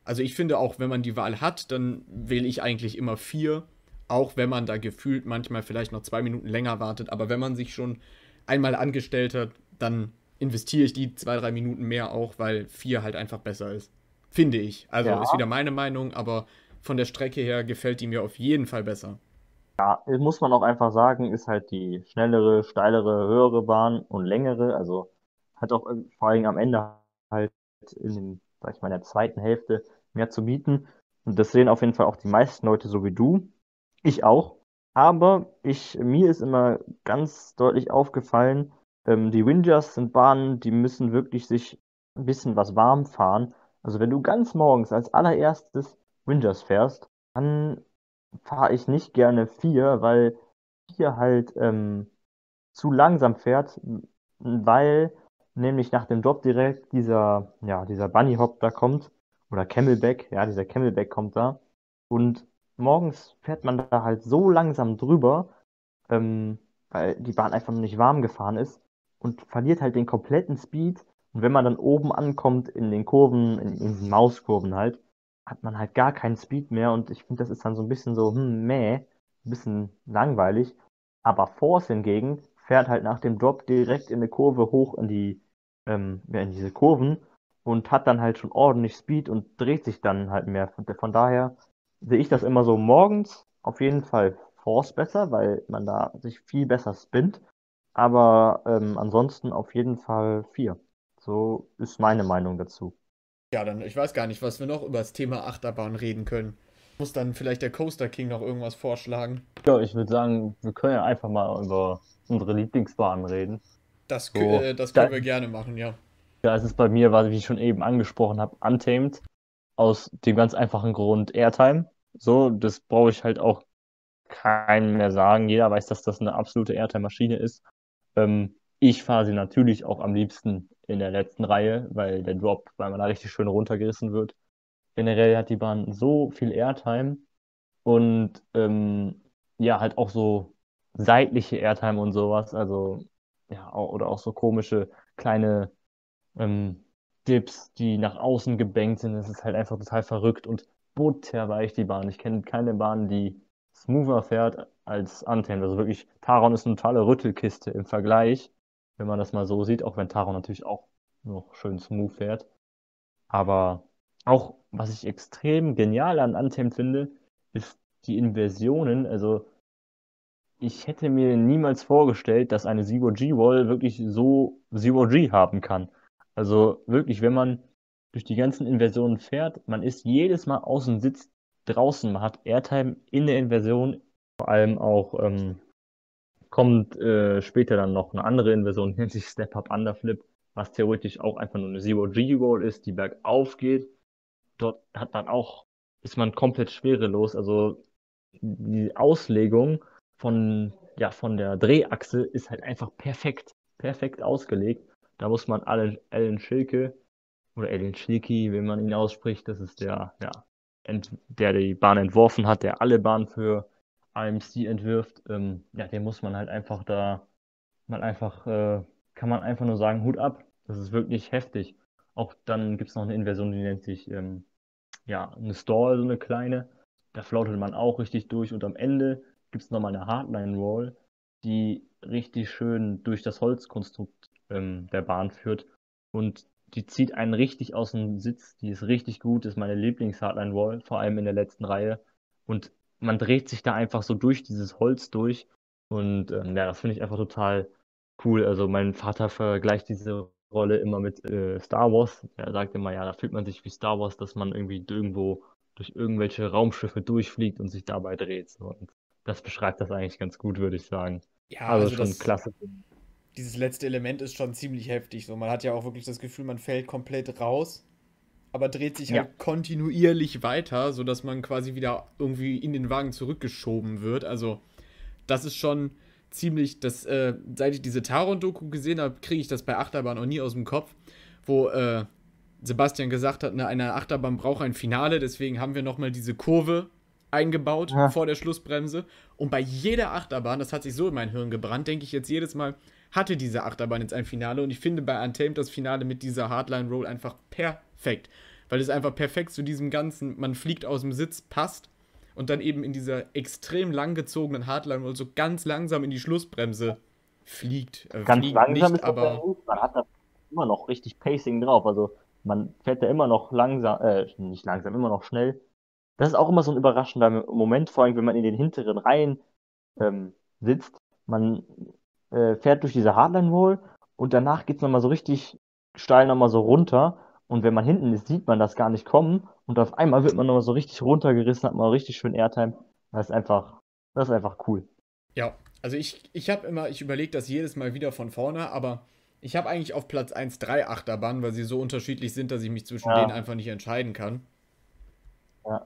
also ich finde auch, wenn man die Wahl hat, dann wähle ich eigentlich immer 4, auch wenn man da gefühlt manchmal vielleicht noch zwei Minuten länger wartet, aber wenn man sich schon einmal angestellt hat, dann investiere ich die zwei, drei Minuten mehr auch, weil 4 halt einfach besser ist. Finde ich. Also ja. ist wieder meine Meinung, aber von der Strecke her gefällt die mir auf jeden Fall besser. Ja, muss man auch einfach sagen, ist halt die schnellere, steilere, höhere Bahn und längere. Also hat auch vor allem am Ende halt in den, sag ich mal, der zweiten Hälfte mehr zu bieten. Und das sehen auf jeden Fall auch die meisten Leute so wie du. Ich auch. Aber ich, mir ist immer ganz deutlich aufgefallen, ähm, die Windjars sind Bahnen, die müssen wirklich sich ein bisschen was warm fahren. Also wenn du ganz morgens als allererstes Windjars fährst, dann fahre ich nicht gerne 4, weil 4 halt ähm, zu langsam fährt, weil nämlich nach dem Drop direkt dieser, ja, dieser Bunny Hop da kommt, oder Camelback, ja, dieser Camelback kommt da. Und morgens fährt man da halt so langsam drüber, ähm, weil die Bahn einfach noch nicht warm gefahren ist und verliert halt den kompletten Speed. Und wenn man dann oben ankommt in den Kurven, in, in diesen Mauskurven halt, hat man halt gar keinen Speed mehr und ich finde, das ist dann so ein bisschen so, hm, meh, ein bisschen langweilig. Aber Force hingegen fährt halt nach dem Drop direkt in eine Kurve hoch in die, ähm, ja, in diese Kurven und hat dann halt schon ordentlich Speed und dreht sich dann halt mehr. Von, daher sehe ich das immer so morgens auf jeden Fall Force besser, weil man da sich viel besser spinnt. Aber ähm, ansonsten auf jeden Fall 4. So ist meine Meinung dazu. Ja, dann, ich weiß gar nicht, was wir noch über das Thema Achterbahn reden können. Muss dann vielleicht der Coaster King noch irgendwas vorschlagen? Ja, ich würde sagen, wir können ja einfach mal über unsere Lieblingsbahnen reden. Das, so, äh, das können da, wir gerne machen, ja. Ja, es ist bei mir, was ich schon eben angesprochen habe, Untamed. Aus dem ganz einfachen Grund Airtime. So, das brauche ich halt auch keinem mehr sagen. Jeder weiß, dass das eine absolute Airtime-Maschine ist. Ähm, ich fahre sie natürlich auch am liebsten in der letzten Reihe, weil der Drop, weil man da richtig schön runtergerissen wird. Generell hat die Bahn so viel Airtime und ähm, ja, halt auch so seitliche Airtime und sowas. Also, ja, oder auch so komische kleine ähm, Dips, die nach außen gebankt sind. Es ist halt einfach total verrückt und butterweich die Bahn. Ich kenne keine Bahn, die smoother fährt als Untamed. Also wirklich, Taron ist eine totale Rüttelkiste im Vergleich, wenn man das mal so sieht, auch wenn Taron natürlich auch noch schön smooth fährt. Aber auch, was ich extrem genial an Untamed finde, ist die Inversionen. Also, ich hätte mir niemals vorgestellt, dass eine Zero G-Wall wirklich so Zero G haben kann. Also wirklich, wenn man durch die ganzen Inversionen fährt, man ist jedes Mal aus dem Sitz draußen, man hat Airtime in der Inversion, vor allem auch ähm, kommt äh, später dann noch eine andere Inversion, nennt sich Step Up Underflip, was theoretisch auch einfach nur eine Zero G Roll ist, die bergauf geht. Dort hat man auch, ist man komplett schwerelos, also die Auslegung von, ja, von der Drehachse ist halt einfach perfekt, perfekt ausgelegt. Da muss man Alan, Alan Schilke oder Alan Schilke, wenn man ihn ausspricht, das ist der, ja, der die Bahn entworfen hat, der alle Bahnen für AMC entwirft, ähm, ja, den muss man halt einfach da mal einfach, äh, kann man einfach nur sagen, Hut ab. Das ist wirklich heftig. Auch dann gibt es noch eine Inversion, die nennt sich ähm, ja, eine Stall, so eine kleine. Da flautet man auch richtig durch und am Ende gibt es nochmal eine Hardline Roll, die richtig schön durch das Holzkonstrukt ähm, der Bahn führt. Und die zieht einen richtig aus dem Sitz. Die ist richtig gut, ist meine Lieblings-Hardline-Wall, vor allem in der letzten Reihe. Und man dreht sich da einfach so durch dieses Holz durch. Und ähm, ja, das finde ich einfach total cool. Also mein Vater vergleicht diese Rolle immer mit äh, Star Wars. Er sagt immer, ja, da fühlt man sich wie Star Wars, dass man irgendwie irgendwo durch irgendwelche Raumschiffe durchfliegt und sich dabei dreht. Und das beschreibt das eigentlich ganz gut, würde ich sagen. Ja, also, also schon das, klasse dieses letzte Element ist schon ziemlich heftig. So, man hat ja auch wirklich das Gefühl, man fällt komplett raus, aber dreht sich ja. halt kontinuierlich weiter, sodass man quasi wieder irgendwie in den Wagen zurückgeschoben wird. Also, das ist schon ziemlich, das, äh, seit ich diese Taron-Doku gesehen habe, kriege ich das bei Achterbahn auch nie aus dem Kopf, wo äh, Sebastian gesagt hat, ne, eine Achterbahn braucht ein Finale, deswegen haben wir nochmal diese Kurve eingebaut ja. vor der Schlussbremse. Und bei jeder Achterbahn, das hat sich so in mein Hirn gebrannt, denke ich jetzt jedes Mal, hatte diese Achterbahn jetzt ein Finale. Und ich finde bei Untamed das Finale mit dieser Hardline Roll einfach perfekt. Weil es einfach perfekt zu diesem ganzen, man fliegt aus dem Sitz, passt. Und dann eben in dieser extrem langgezogenen Hardline Roll so ganz langsam in die Schlussbremse fliegt. Äh, ganz fliegt langsam nicht, aber man hat da immer noch richtig Pacing drauf. Also man fährt da immer noch langsam, äh, nicht langsam, immer noch schnell. Das ist auch immer so ein überraschender Moment, vor allem wenn man in den hinteren Reihen ähm, sitzt. Man äh, fährt durch diese Hardline Roll und danach geht es nochmal so richtig steil nochmal so runter. Und wenn man hinten ist, sieht man das gar nicht kommen. Und auf einmal wird man nochmal so richtig runtergerissen, hat man richtig schön Airtime. Das ist einfach, das ist einfach cool. Ja, also ich, ich habe immer, ich überlege das jedes Mal wieder von vorne, aber ich habe eigentlich auf Platz 1 drei Achterbahnen, weil sie so unterschiedlich sind, dass ich mich zwischen ja. denen einfach nicht entscheiden kann. Ja.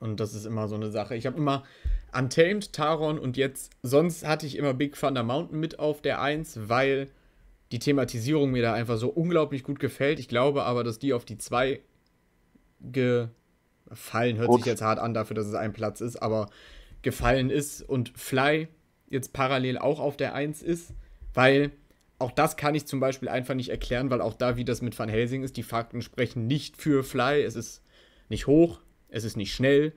Und das ist immer so eine Sache. Ich habe immer Untamed, Taron und jetzt, sonst hatte ich immer Big Thunder Mountain mit auf der 1, weil die Thematisierung mir da einfach so unglaublich gut gefällt. Ich glaube aber, dass die auf die 2 gefallen, hört gut. sich jetzt hart an dafür, dass es ein Platz ist, aber gefallen ist und Fly jetzt parallel auch auf der 1 ist, weil auch das kann ich zum Beispiel einfach nicht erklären, weil auch da, wie das mit Van Helsing ist, die Fakten sprechen nicht für Fly. Es ist nicht hoch, es ist nicht schnell,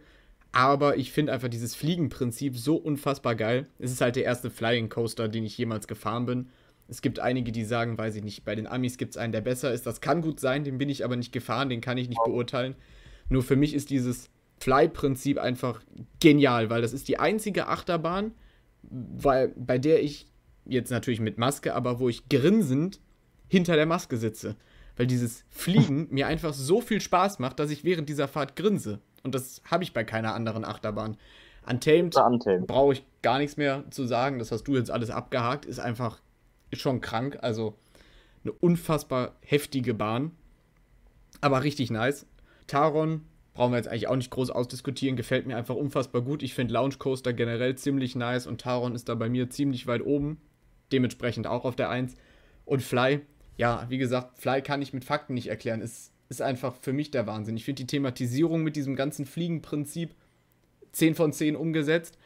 aber ich finde einfach dieses Fliegenprinzip so unfassbar geil. Es ist halt der erste Flying Coaster, den ich jemals gefahren bin. Es gibt einige, die sagen, weiß ich nicht, bei den Amis gibt es einen, der besser ist. Das kann gut sein, den bin ich aber nicht gefahren, den kann ich nicht beurteilen. Nur für mich ist dieses Fly-Prinzip einfach genial, weil das ist die einzige Achterbahn, weil, bei der ich jetzt natürlich mit Maske, aber wo ich grinsend hinter der Maske sitze. Weil dieses Fliegen mir einfach so viel Spaß macht, dass ich während dieser Fahrt grinse. Und das habe ich bei keiner anderen Achterbahn. Untamed, Untamed. brauche ich gar nichts mehr zu sagen. Das hast du jetzt alles abgehakt. Ist einfach ist schon krank. Also eine unfassbar heftige Bahn. Aber richtig nice. Taron brauchen wir jetzt eigentlich auch nicht groß ausdiskutieren. Gefällt mir einfach unfassbar gut. Ich finde Lounge Coaster generell ziemlich nice und Taron ist da bei mir ziemlich weit oben. Dementsprechend auch auf der 1. Und Fly, ja, wie gesagt, Fly kann ich mit Fakten nicht erklären. Ist, ist einfach für mich der Wahnsinn. Ich finde die Thematisierung mit diesem ganzen Fliegenprinzip 10 von 10 umgesetzt.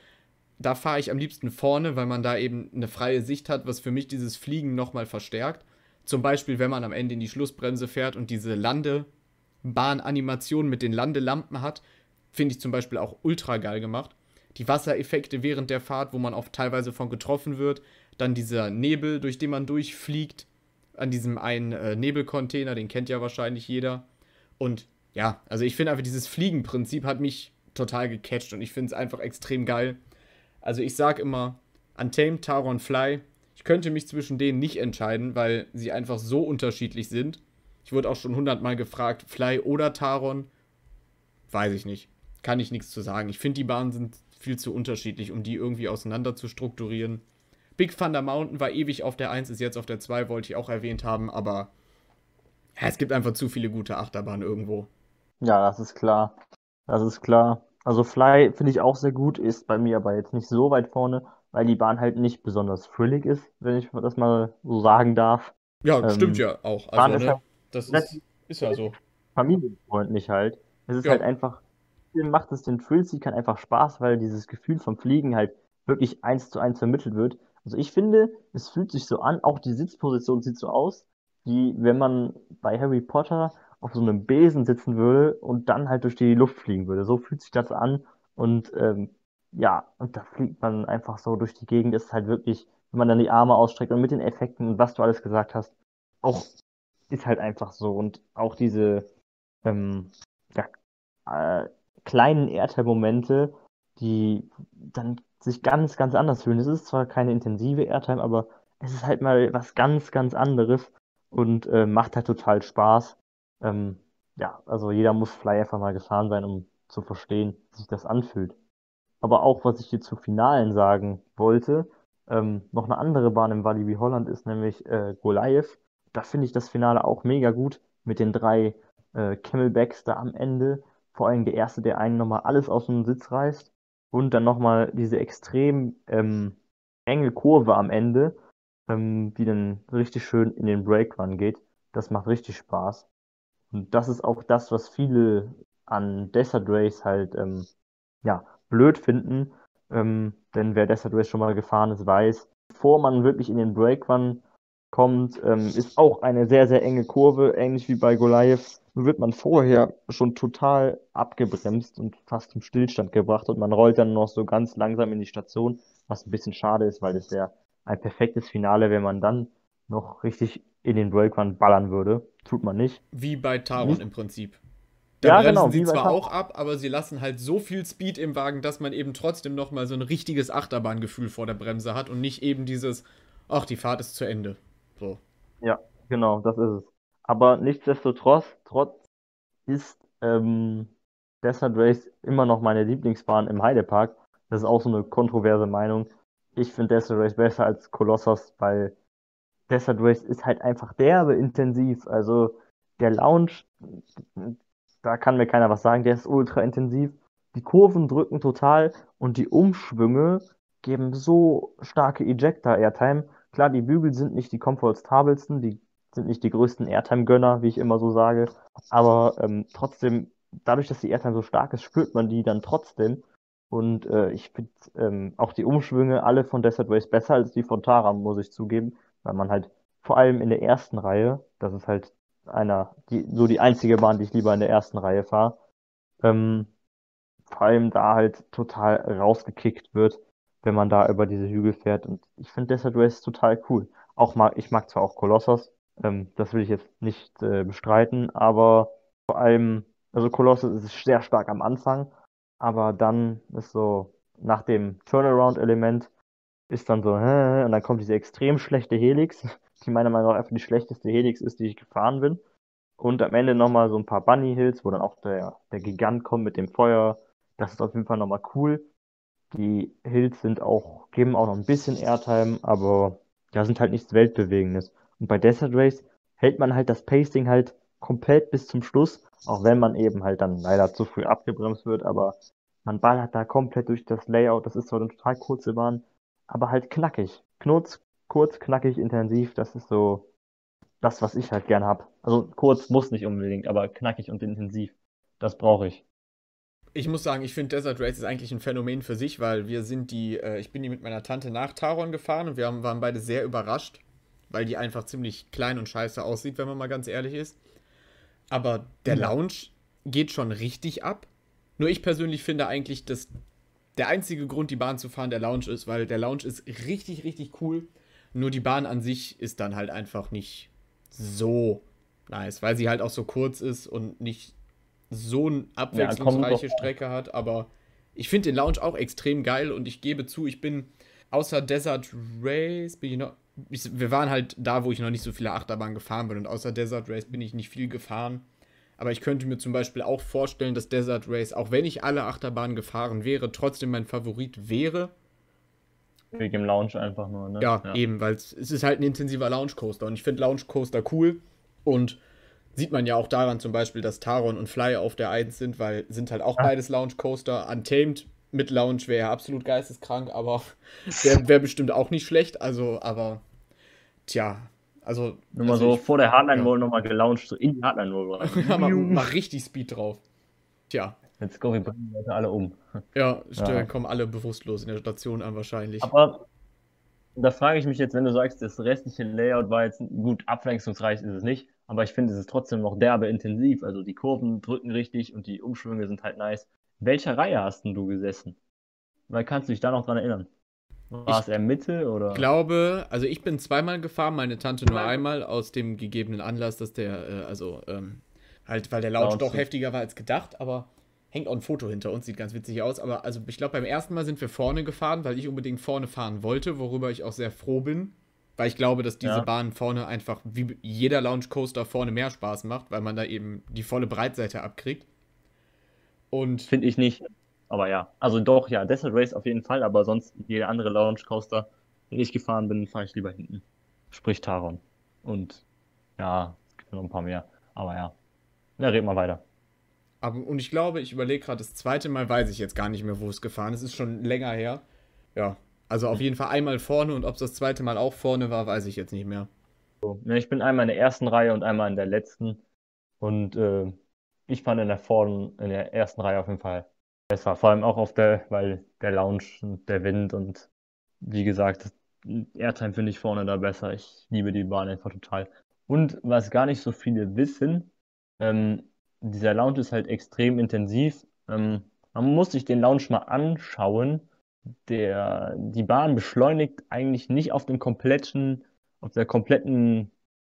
Da fahre ich am liebsten vorne, weil man da eben eine freie Sicht hat, was für mich dieses Fliegen nochmal verstärkt. Zum Beispiel, wenn man am Ende in die Schlussbremse fährt und diese Landebahnanimation mit den Landelampen hat, finde ich zum Beispiel auch ultra geil gemacht. Die Wassereffekte während der Fahrt, wo man auch teilweise von getroffen wird. Dann dieser Nebel, durch den man durchfliegt. An diesem einen äh, Nebelcontainer, den kennt ja wahrscheinlich jeder. Und ja, also ich finde einfach, dieses Fliegenprinzip hat mich total gecatcht und ich finde es einfach extrem geil. Also ich sage immer, Untamed, Taron, Fly. Ich könnte mich zwischen denen nicht entscheiden, weil sie einfach so unterschiedlich sind. Ich wurde auch schon hundertmal gefragt, Fly oder Taron. Weiß ich nicht. Kann ich nichts zu sagen. Ich finde, die Bahnen sind viel zu unterschiedlich, um die irgendwie auseinander zu strukturieren. Big Thunder Mountain war ewig auf der 1, ist jetzt auf der 2, wollte ich auch erwähnt haben, aber ja, es gibt einfach zu viele gute Achterbahnen irgendwo. Ja, das ist klar. Das ist klar. Also Fly finde ich auch sehr gut, ist bei mir aber jetzt nicht so weit vorne, weil die Bahn halt nicht besonders thrillig ist, wenn ich das mal so sagen darf. Ja, ähm, stimmt ja auch. Also, ne, halt das ist, ist ja so. Familienfreundlich halt. Es ist ja. halt einfach, macht es den Thrill-Seekern einfach Spaß, weil dieses Gefühl vom Fliegen halt wirklich eins zu eins vermittelt wird. Also ich finde, es fühlt sich so an, auch die Sitzposition sieht so aus, wie wenn man bei Harry Potter auf so einem Besen sitzen würde und dann halt durch die Luft fliegen würde. So fühlt sich das an. Und ähm, ja, und da fliegt man einfach so durch die Gegend. Ist halt wirklich, wenn man dann die Arme ausstreckt und mit den Effekten und was du alles gesagt hast, auch ist halt einfach so. Und auch diese ähm, ja, äh, kleinen Airtime-Momente, die dann sich ganz, ganz anders fühlen. Es ist zwar keine intensive Airtime, aber es ist halt mal was ganz, ganz anderes und äh, macht halt total Spaß. Ähm, ja, also jeder muss Fly einfach mal gefahren sein, um zu verstehen, wie sich das anfühlt. Aber auch, was ich dir zu Finalen sagen wollte, ähm, noch eine andere Bahn im Walibi Holland ist nämlich äh, Goliath. Da finde ich das Finale auch mega gut mit den drei äh, Camelbacks da am Ende. Vor allem der erste, der einen nochmal alles aus dem Sitz reißt. Und dann nochmal diese extrem ähm, enge Kurve am Ende, ähm, die dann richtig schön in den Break Run geht. Das macht richtig Spaß. Und das ist auch das, was viele an Desert Race halt ähm, ja, blöd finden. Ähm, denn wer Desert Race schon mal gefahren ist, weiß, bevor man wirklich in den Break Run kommt, ähm, ist auch eine sehr, sehr enge Kurve, ähnlich wie bei Goliath wird man vorher schon total abgebremst und fast zum Stillstand gebracht und man rollt dann noch so ganz langsam in die Station, was ein bisschen schade ist, weil es wäre ein perfektes Finale, wenn man dann noch richtig in den Breakrun ballern würde. Tut man nicht. Wie bei Taron hm? im Prinzip. Da ja, bremsen genau, sie zwar auch ab, aber sie lassen halt so viel Speed im Wagen, dass man eben trotzdem noch mal so ein richtiges Achterbahngefühl vor der Bremse hat und nicht eben dieses, ach, die Fahrt ist zu Ende. So. Ja, genau, das ist es. Aber nichtsdestotrotz trotz ist ähm, Desert Race immer noch meine Lieblingsbahn im Heidepark. Das ist auch so eine kontroverse Meinung. Ich finde Desert Race besser als Colossus, weil Desert Race ist halt einfach derbe intensiv. Also der Lounge, da kann mir keiner was sagen, der ist ultra intensiv. Die Kurven drücken total und die Umschwünge geben so starke Ejector-Airtime. Klar, die Bügel sind nicht die komfortabelsten, die sind nicht die größten Airtime-Gönner, wie ich immer so sage. Aber ähm, trotzdem, dadurch, dass die Airtime so stark ist, spürt man die dann trotzdem. Und äh, ich finde ähm, auch die Umschwünge alle von Desert Race besser als die von Tara, muss ich zugeben. Weil man halt vor allem in der ersten Reihe, das ist halt einer, die, so die einzige Bahn, die ich lieber in der ersten Reihe fahre, ähm, vor allem da halt total rausgekickt wird, wenn man da über diese Hügel fährt. Und ich finde Desert Race total cool. auch mag, ich mag zwar auch Colossus, ähm, das will ich jetzt nicht äh, bestreiten, aber vor allem, also Colossus ist sehr stark am Anfang, aber dann ist so, nach dem Turnaround-Element ist dann so, hä, und dann kommt diese extrem schlechte Helix, die meiner Meinung nach einfach die schlechteste Helix ist, die ich gefahren bin. Und am Ende nochmal so ein paar Bunny Hills, wo dann auch der, der Gigant kommt mit dem Feuer. Das ist auf jeden Fall nochmal cool. Die Hills sind auch, geben auch noch ein bisschen Airtime, aber da sind halt nichts Weltbewegendes. Und bei Desert Race hält man halt das Pacing halt komplett bis zum Schluss, auch wenn man eben halt dann leider zu früh abgebremst wird, aber man ballert da komplett durch das Layout. Das ist zwar eine total kurze Bahn, aber halt knackig. Knurz, kurz, knackig, intensiv, das ist so das, was ich halt gern hab. Also kurz muss nicht unbedingt, aber knackig und intensiv. Das brauche ich ich muss sagen, ich finde Desert Race ist eigentlich ein Phänomen für sich, weil wir sind die, äh, ich bin die mit meiner Tante nach Taron gefahren und wir haben, waren beide sehr überrascht, weil die einfach ziemlich klein und scheiße aussieht, wenn man mal ganz ehrlich ist. Aber der ja. Lounge geht schon richtig ab. Nur ich persönlich finde eigentlich, dass der einzige Grund, die Bahn zu fahren, der Lounge ist, weil der Lounge ist richtig, richtig cool. Nur die Bahn an sich ist dann halt einfach nicht so nice, weil sie halt auch so kurz ist und nicht so eine abwechslungsreiche ja, Strecke hat, aber ich finde den Lounge auch extrem geil und ich gebe zu, ich bin außer Desert Race, bin ich noch. Ich, wir waren halt da, wo ich noch nicht so viele Achterbahnen gefahren bin und außer Desert Race bin ich nicht viel gefahren. Aber ich könnte mir zum Beispiel auch vorstellen, dass Desert Race, auch wenn ich alle Achterbahnen gefahren wäre, trotzdem mein Favorit wäre. Wegen dem Lounge einfach nur, ne? Ja, ja. eben, weil es ist halt ein intensiver Lounge Coaster und ich finde Lounge Coaster cool und Sieht man ja auch daran zum Beispiel, dass Taron und Fly auf der 1 sind, weil sind halt auch ah. beides Lounge Coaster. Untamed mit Lounge wäre ja absolut geisteskrank, aber wäre wär bestimmt auch nicht schlecht. Also, aber tja, also. Nur mal also so ich, vor der Hardline Wall ja. nochmal gelauncht, so in die Hardline Wall. ja, mal, mal richtig Speed drauf. Tja. Let's go, wir bringen die Leute alle um. Ja, ja. kommen alle bewusstlos in der Station an wahrscheinlich. Aber da frage ich mich jetzt, wenn du sagst, das restliche Layout war jetzt gut, abwechslungsreich ist es nicht, aber ich finde, es ist trotzdem noch derbe intensiv. Also die Kurven drücken richtig und die Umschwünge sind halt nice. In welcher Reihe hast denn du gesessen? Weil kannst du dich da noch dran erinnern? War es eher Mitte oder? Ich glaube, also ich bin zweimal gefahren, meine Tante nur einmal, aus dem gegebenen Anlass, dass der, äh, also ähm, halt, weil der Lounge doch heftiger war als gedacht, aber hängt auch ein Foto hinter uns, sieht ganz witzig aus. Aber also ich glaube, beim ersten Mal sind wir vorne gefahren, weil ich unbedingt vorne fahren wollte, worüber ich auch sehr froh bin. Weil ich glaube, dass diese ja. Bahn vorne einfach wie jeder Launch Coaster vorne mehr Spaß macht, weil man da eben die volle Breitseite abkriegt. Und finde ich nicht. Aber ja, also doch, ja, Desert Race auf jeden Fall, aber sonst jeder andere Launch Coaster, wenn ich gefahren bin, fahre ich lieber hinten. Sprich Taron. Und ja, es gibt noch ein paar mehr. Aber ja. Ja, reden wir weiter. Aber, und ich glaube, ich überlege gerade, das zweite Mal weiß ich jetzt gar nicht mehr, wo es gefahren ist. Es ist schon länger her. Ja, also auf jeden Fall einmal vorne und ob es das zweite Mal auch vorne war, weiß ich jetzt nicht mehr. So, ich bin einmal in der ersten Reihe und einmal in der letzten. Und äh, ich fand in der vorne, in der ersten Reihe auf jeden Fall besser. Vor allem auch auf der, weil der Lounge und der Wind und wie gesagt, Airtime finde ich vorne da besser. Ich liebe die Bahn einfach total. Und was gar nicht so viele wissen, ähm, dieser Lounge ist halt extrem intensiv. Ähm, man muss sich den Lounge mal anschauen der, die Bahn beschleunigt eigentlich nicht auf dem kompletten, auf der kompletten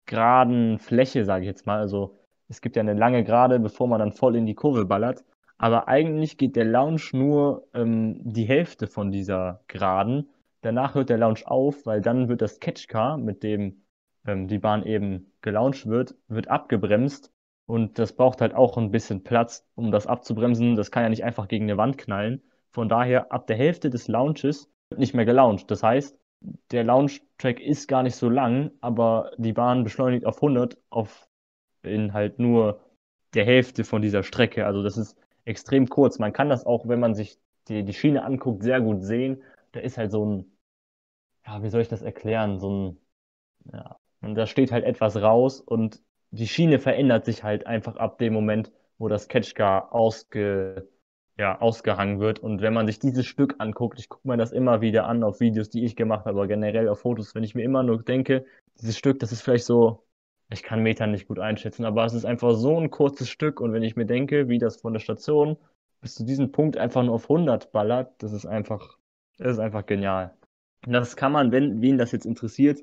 geraden Fläche, sage ich jetzt mal. Also es gibt ja eine lange Gerade, bevor man dann voll in die Kurve ballert. Aber eigentlich geht der Lounge nur ähm, die Hälfte von dieser Geraden. Danach hört der Lounge auf, weil dann wird das Catchcar, mit dem ähm, die Bahn eben gelauncht wird, wird abgebremst. Und das braucht halt auch ein bisschen Platz, um das abzubremsen. Das kann ja nicht einfach gegen eine Wand knallen. Von daher, ab der Hälfte des Launches wird nicht mehr gelauncht. Das heißt, der Launch-Track ist gar nicht so lang, aber die Bahn beschleunigt auf 100 auf in halt nur der Hälfte von dieser Strecke. Also das ist extrem kurz. Man kann das auch, wenn man sich die, die Schiene anguckt, sehr gut sehen. Da ist halt so ein, ja, wie soll ich das erklären? So ein, ja, und da steht halt etwas raus und die Schiene verändert sich halt einfach ab dem Moment, wo das Catchcar ausge, ja, ausgehangen wird. Und wenn man sich dieses Stück anguckt, ich gucke mir das immer wieder an auf Videos, die ich gemacht habe, aber generell auf Fotos, wenn ich mir immer nur denke, dieses Stück, das ist vielleicht so, ich kann Meter nicht gut einschätzen, aber es ist einfach so ein kurzes Stück. Und wenn ich mir denke, wie das von der Station bis zu diesem Punkt einfach nur auf 100 ballert, das ist einfach, das ist einfach genial. Und das kann man, wenn wen das jetzt interessiert,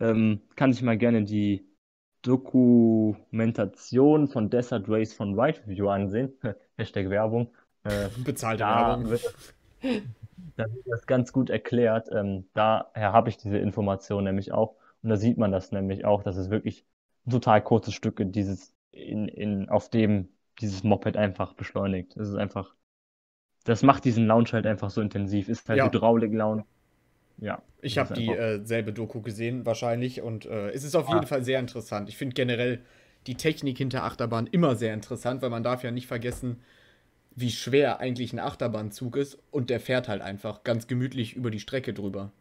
ähm, kann sich mal gerne die Dokumentation von Desert Race von White Review ansehen. Hashtag Werbung. Äh, Bezahlte da Werbung. wird, da wird das ganz gut erklärt. Ähm, daher habe ich diese Information nämlich auch. Und da sieht man das nämlich auch, dass es wirklich ein total kurzes Stück dieses, in, in, auf dem dieses Moped einfach beschleunigt. Es ist einfach, das macht diesen Launch halt einfach so intensiv. Ist halt Ja. Hydraulik-Launch. Ja. Ich habe die äh, selbe Doku gesehen, wahrscheinlich. Und äh, es ist auf Ah. jeden Fall sehr interessant. Ich finde generell die Technik hinter Achterbahn immer sehr interessant, weil man darf ja nicht vergessen, wie schwer eigentlich ein Achterbahnzug ist. Und der fährt halt einfach ganz gemütlich über die Strecke drüber.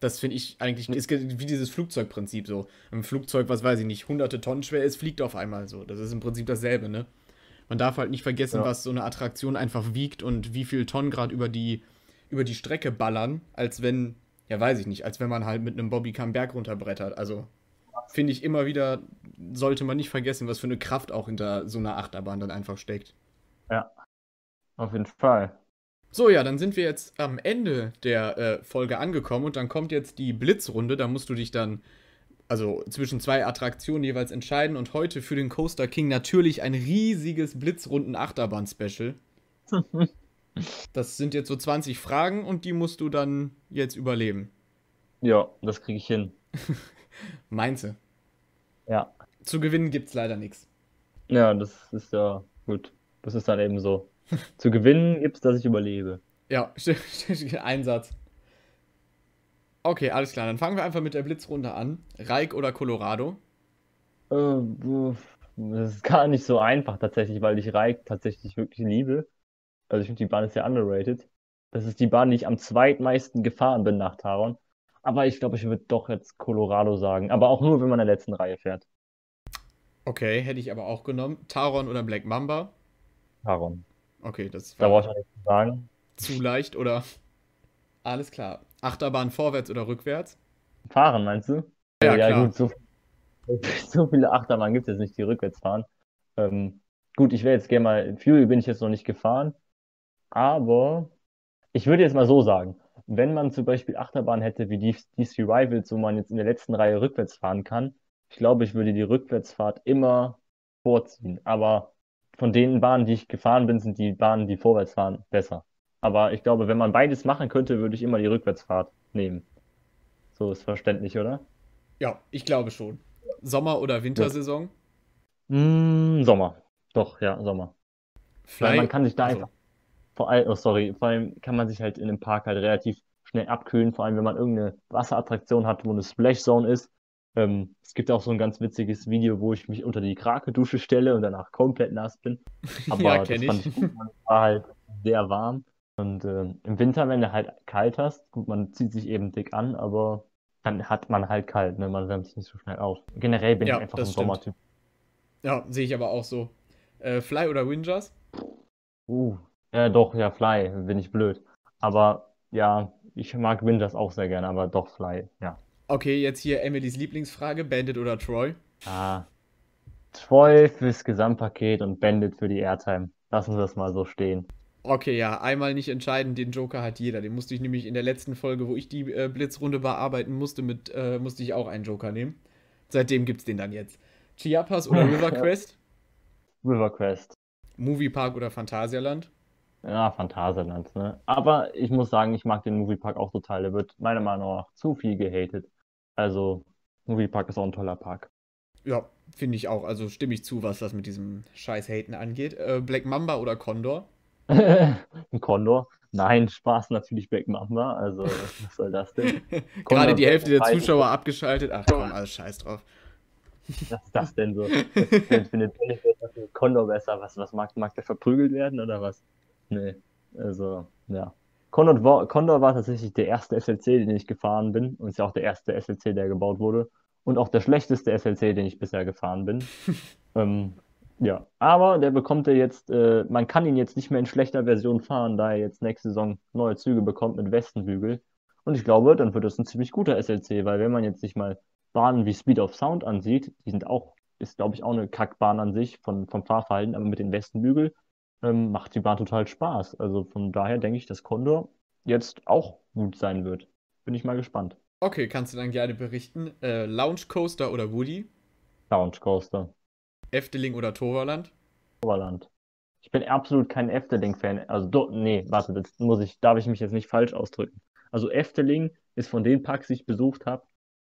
Das finde ich eigentlich, ist wie dieses Flugzeugprinzip so. Ein Flugzeug, was weiß ich nicht, hunderte Tonnen schwer ist, fliegt auf einmal so. Das ist im Prinzip dasselbe, ne? Man darf halt nicht vergessen, Ja. was so eine Attraktion einfach wiegt und wie viel Tonnen gerade über die, über die Strecke ballern, als wenn, ja weiß ich nicht, als wenn man halt mit einem einen Berg runterbrettert. Also finde ich immer wieder, sollte man nicht vergessen, was für eine Kraft auch hinter so einer Achterbahn dann einfach steckt. Ja. Auf jeden Fall. So, ja, dann sind wir jetzt am Ende der äh, Folge angekommen und dann kommt jetzt die Blitzrunde. Da musst du dich dann also zwischen zwei Attraktionen jeweils entscheiden und heute für den Coaster King natürlich ein riesiges Blitzrunden-Achterbahn-Special. Das sind jetzt so 20 Fragen und die musst du dann jetzt überleben. Ja, das kriege ich hin. Meinst Ja. Zu gewinnen gibt's leider nichts. Ja, das ist ja gut. Das ist dann eben so. Zu gewinnen gibt's, dass ich überlebe. Ja, Einsatz. Okay, alles klar. Dann fangen wir einfach mit der Blitzrunde an. Reik oder Colorado? Äh, das ist gar nicht so einfach tatsächlich, weil ich Reik tatsächlich wirklich liebe. Also ich finde, die Bahn ist sehr underrated. Das ist die Bahn, die ich am zweitmeisten gefahren bin nach Taron. Aber ich glaube, ich würde doch jetzt Colorado sagen. Aber auch nur, wenn man in der letzten Reihe fährt. Okay, hätte ich aber auch genommen. Taron oder Black Mamba? Taron. Okay, das Da brauche ich war auch nichts zu sagen. zu leicht oder. Alles klar. Achterbahn vorwärts oder rückwärts? Fahren, meinst du? Ja, ja klar. gut, so, so viele Achterbahnen gibt es jetzt nicht, die rückwärts fahren. Ähm, gut, ich wäre jetzt gerne mal, Fury bin ich jetzt noch nicht gefahren, aber ich würde jetzt mal so sagen, wenn man zum Beispiel Achterbahnen hätte wie die DC Rivals, wo man jetzt in der letzten Reihe rückwärts fahren kann, ich glaube, ich würde die Rückwärtsfahrt immer vorziehen. Aber von den Bahnen, die ich gefahren bin, sind die Bahnen, die vorwärts fahren, besser. Aber ich glaube, wenn man beides machen könnte, würde ich immer die Rückwärtsfahrt nehmen. So ist verständlich, oder? Ja, ich glaube schon. Sommer- oder Wintersaison? Mm, Sommer. Doch, ja, Sommer. Weil Fly. man kann sich da Also, einfach, vor allem, oh sorry, vor allem kann man sich halt in einem Park halt relativ schnell abkühlen, vor allem wenn man irgendeine Wasserattraktion hat, wo eine Splashzone ist. Ähm, es gibt auch so ein ganz witziges Video, wo ich mich unter die Krake-Dusche stelle und danach komplett nass bin. Aber Ja, das kenn fand ich. ich gut, es war halt sehr warm. Und ähm, im Winter, wenn du halt kalt hast, gut, man zieht sich eben dick an, aber dann hat man halt kalt, ne? Man wärmt sich nicht so schnell auf. Generell bin Ja, ich einfach ein. Sommertyp. ja, sehe ich aber auch so. Äh, Fly oder Windjars? Uh, ja, doch, ja, Fly, bin ich blöd. Aber ja, ich mag Winters auch sehr gerne, aber doch Fly, ja. Okay, jetzt hier Emilys Lieblingsfrage: Bandit oder Troy? Ah, Troy fürs Gesamtpaket und Bandit für die Airtime. Lassen wir das mal so stehen. Okay, ja, einmal nicht entscheiden, den Joker hat jeder. Den musste ich nämlich in der letzten Folge, wo ich die äh, Blitzrunde bearbeiten musste, mit, äh, musste ich auch einen Joker nehmen. Seitdem gibt's den dann jetzt. Chiapas oder River Quest? River Quest. Moviepark oder Phantasialand? Ja, Phantasialand, ne? Aber ich muss sagen, ich mag den Moviepark auch total. Der wird meiner Meinung nach zu viel gehatet. Also, Moviepark ist auch ein toller Park. Ja, finde ich auch. Also stimme ich zu, was das mit diesem scheiß Haten angeht. Äh, Black Mamba oder Condor? Ein Condor? Nein, Spaß natürlich Black Mamba. Also, was soll das denn? Gerade die Hälfte der Zuschauer abgeschaltet. Ach komm, alles scheiß drauf. Was ist das denn so? Findet Condor besser? Was, was mag, mag der verprügelt werden oder was? Nee, also, ja. Condor war, Condor war tatsächlich der erste SLC, den ich gefahren bin. Und ist ja auch der erste SLC, der gebaut wurde. Und auch der schlechteste SLC, den ich bisher gefahren bin. ähm, ja, aber der bekommt er jetzt, äh, man kann ihn jetzt nicht mehr in schlechter Version fahren, da er jetzt nächste Saison neue Züge bekommt mit Westenbügel. Und ich glaube, dann wird das ein ziemlich guter SLC, weil wenn man jetzt sich mal Bahnen wie Speed of Sound ansieht, die sind auch, ist glaube ich auch eine Kackbahn an sich von, vom Fahrverhalten, aber mit den Westenbügel ähm, macht die Bahn total Spaß. Also von daher denke ich, dass Condor jetzt auch gut sein wird. Bin ich mal gespannt. Okay, kannst du dann gerne berichten. Äh, Lounge Coaster oder Woody? Lounge Coaster. Efteling oder Toverland? Toverland. Ich bin absolut kein Efteling-Fan. Also, do, nee, warte, das muss ich, darf ich mich jetzt nicht falsch ausdrücken. Also, Efteling ist von den Parks, die ich besucht habe,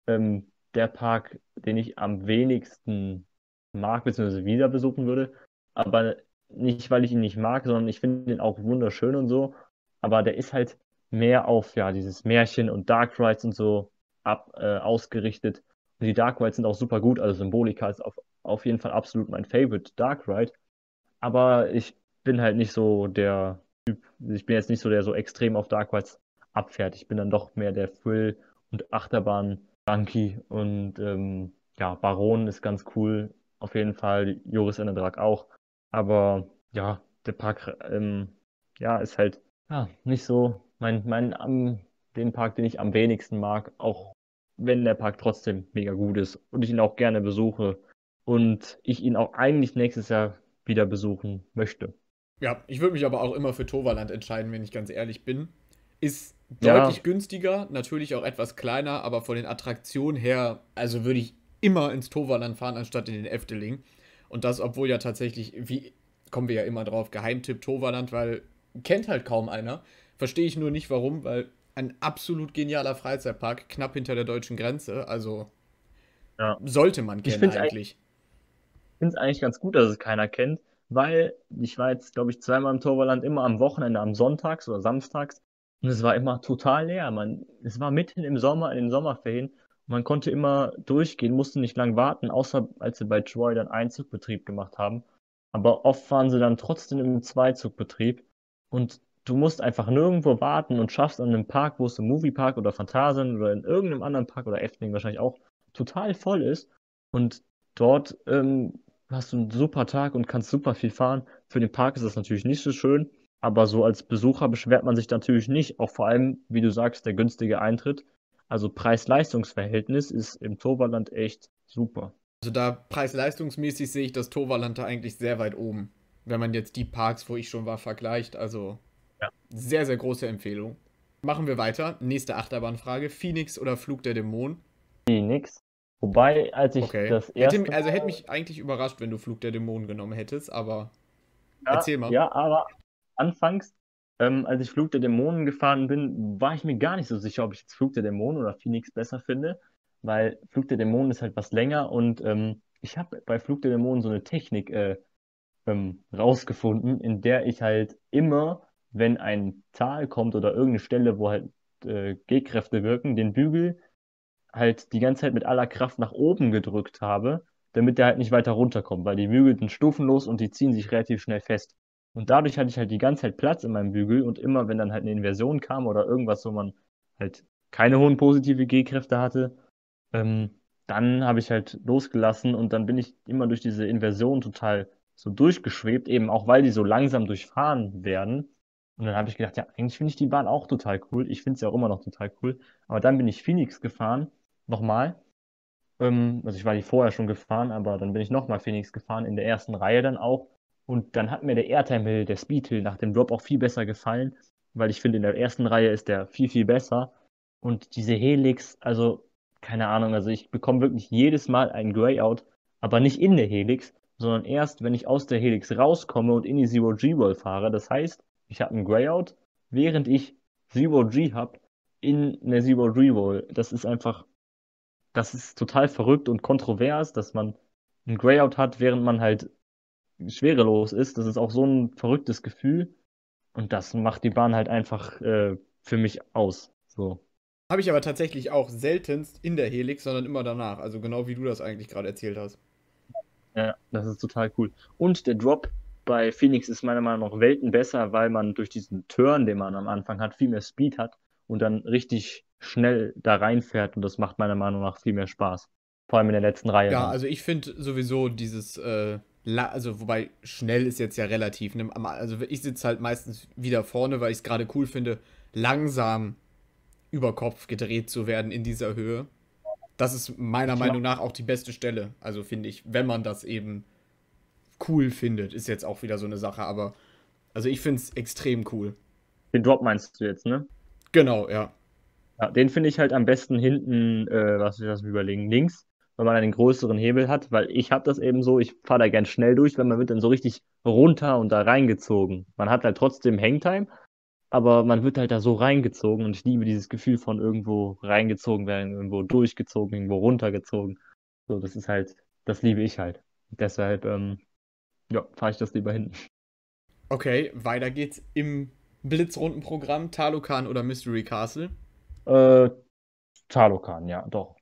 ähm, der Park, den ich am wenigsten mag, beziehungsweise wieder besuchen würde. Aber nicht, weil ich ihn nicht mag, sondern ich finde ihn auch wunderschön und so. Aber der ist halt mehr auf ja dieses Märchen und Dark Rides und so ab, äh, ausgerichtet. Und die Dark Rides sind auch super gut. Also Symbolika ist auf, auf jeden Fall absolut mein Favorite Dark Ride. Aber ich bin halt nicht so der Typ, ich bin jetzt nicht so der so extrem auf Dark Rides abfährt. Ich bin dann doch mehr der Thrill- und Achterbahn-Junkie. Und ähm, ja, Baron ist ganz cool. Auf jeden Fall. Joris Ennedrag auch. Aber ja, der Park ähm, ja, ist halt ja, nicht so mein, mein, um, den Park, den ich am wenigsten mag, auch wenn der Park trotzdem mega gut ist und ich ihn auch gerne besuche und ich ihn auch eigentlich nächstes Jahr wieder besuchen möchte. Ja, ich würde mich aber auch immer für Toverland entscheiden, wenn ich ganz ehrlich bin. Ist deutlich ja. günstiger, natürlich auch etwas kleiner, aber von den Attraktionen her, also würde ich immer ins Toverland fahren, anstatt in den Efteling. Und das, obwohl ja tatsächlich, wie kommen wir ja immer drauf, Geheimtipp Toverland, weil kennt halt kaum einer. Verstehe ich nur nicht warum, weil ein absolut genialer Freizeitpark knapp hinter der deutschen Grenze. Also ja. sollte man kennen eigentlich. Ich finde es eigentlich ganz gut, dass es keiner kennt, weil ich war jetzt, glaube ich, zweimal im Torvaland immer am Wochenende, am Sonntags oder Samstags. Und es war immer total leer. Man, es war mitten im Sommer, in den Sommerferien. Man konnte immer durchgehen, musste nicht lang warten, außer als sie bei Troy dann Einzugbetrieb gemacht haben. Aber oft waren sie dann trotzdem im Zweizugbetrieb. Und du musst einfach nirgendwo warten und schaffst an einem Park, wo es im Moviepark oder Phantasien oder in irgendeinem anderen Park oder Efteling wahrscheinlich auch total voll ist. Und dort ähm, hast du einen super Tag und kannst super viel fahren. Für den Park ist das natürlich nicht so schön, aber so als Besucher beschwert man sich natürlich nicht. Auch vor allem, wie du sagst, der günstige Eintritt. Also Preis-Leistungs-Verhältnis ist im Toverland echt super. Also da preis-leistungsmäßig sehe ich das Toverland da eigentlich sehr weit oben. Wenn man jetzt die Parks, wo ich schon war, vergleicht. Also ja. Sehr, sehr große Empfehlung. Machen wir weiter. Nächste Achterbahnfrage. Phoenix oder Flug der Dämonen? Phoenix. Wobei, als ich okay. das erste. Hätte, also hätte mich eigentlich überrascht, wenn du Flug der Dämonen genommen hättest, aber ja, erzähl mal. Ja, aber anfangs, ähm, als ich Flug der Dämonen gefahren bin, war ich mir gar nicht so sicher, ob ich jetzt Flug der Dämonen oder Phoenix besser finde, weil Flug der Dämonen ist halt was länger und ähm, ich habe bei Flug der Dämonen so eine Technik äh, ähm, rausgefunden, in der ich halt immer wenn ein Zahl kommt oder irgendeine Stelle, wo halt äh, G-Kräfte wirken, den Bügel halt die ganze Zeit mit aller Kraft nach oben gedrückt habe, damit der halt nicht weiter runterkommt, weil die Bügel sind stufenlos und die ziehen sich relativ schnell fest. Und dadurch hatte ich halt die ganze Zeit Platz in meinem Bügel und immer, wenn dann halt eine Inversion kam oder irgendwas, wo man halt keine hohen positive G-Kräfte hatte, ähm, dann habe ich halt losgelassen und dann bin ich immer durch diese Inversion total so durchgeschwebt, eben auch weil die so langsam durchfahren werden und dann habe ich gedacht, ja, eigentlich finde ich die Bahn auch total cool. Ich finde sie auch immer noch total cool. Aber dann bin ich Phoenix gefahren, nochmal. Ähm, also ich war die vorher schon gefahren, aber dann bin ich nochmal Phoenix gefahren, in der ersten Reihe dann auch. Und dann hat mir der Airtime Hill, der Speed Hill nach dem Drop auch viel besser gefallen, weil ich finde, in der ersten Reihe ist der viel, viel besser. Und diese Helix, also keine Ahnung, also ich bekomme wirklich jedes Mal einen Grayout, aber nicht in der Helix, sondern erst, wenn ich aus der Helix rauskomme und in die Zero G-Roll fahre. Das heißt, ich habe einen Grayout, während ich Zero G habe in einer Zero G Roll. Das ist einfach, das ist total verrückt und kontrovers, dass man einen Grayout hat, während man halt schwerelos ist. Das ist auch so ein verrücktes Gefühl. Und das macht die Bahn halt einfach äh, für mich aus. So. Habe ich aber tatsächlich auch seltenst in der Helix, sondern immer danach. Also genau wie du das eigentlich gerade erzählt hast. Ja, das ist total cool. Und der Drop bei Phoenix ist meiner Meinung nach Welten besser, weil man durch diesen Turn, den man am Anfang hat, viel mehr Speed hat und dann richtig schnell da reinfährt und das macht meiner Meinung nach viel mehr Spaß. Vor allem in der letzten Reihe. Ja, dann. also ich finde sowieso dieses, äh, also wobei schnell ist jetzt ja relativ. Ne? Also ich sitze halt meistens wieder vorne, weil ich es gerade cool finde, langsam über Kopf gedreht zu werden in dieser Höhe. Das ist meiner Meinung nach auch die beste Stelle. Also finde ich, wenn man das eben cool findet, ist jetzt auch wieder so eine Sache, aber also ich finde es extrem cool. Den Drop meinst du jetzt, ne? Genau, ja. Ja, den finde ich halt am besten hinten, äh, was ich das überlegen, links, wenn man einen größeren Hebel hat, weil ich habe das eben so, ich fahre da gern schnell durch, weil man wird dann so richtig runter und da reingezogen. Man hat halt trotzdem Hangtime, aber man wird halt da so reingezogen und ich liebe dieses Gefühl von irgendwo reingezogen werden, irgendwo durchgezogen, irgendwo runtergezogen. So, das ist halt, das liebe ich halt. Deshalb, ähm, ja, fahre ich das lieber hinten. Okay, weiter geht's im Blitzrundenprogramm, Talokan oder Mystery Castle? Äh, Talokan, ja, doch.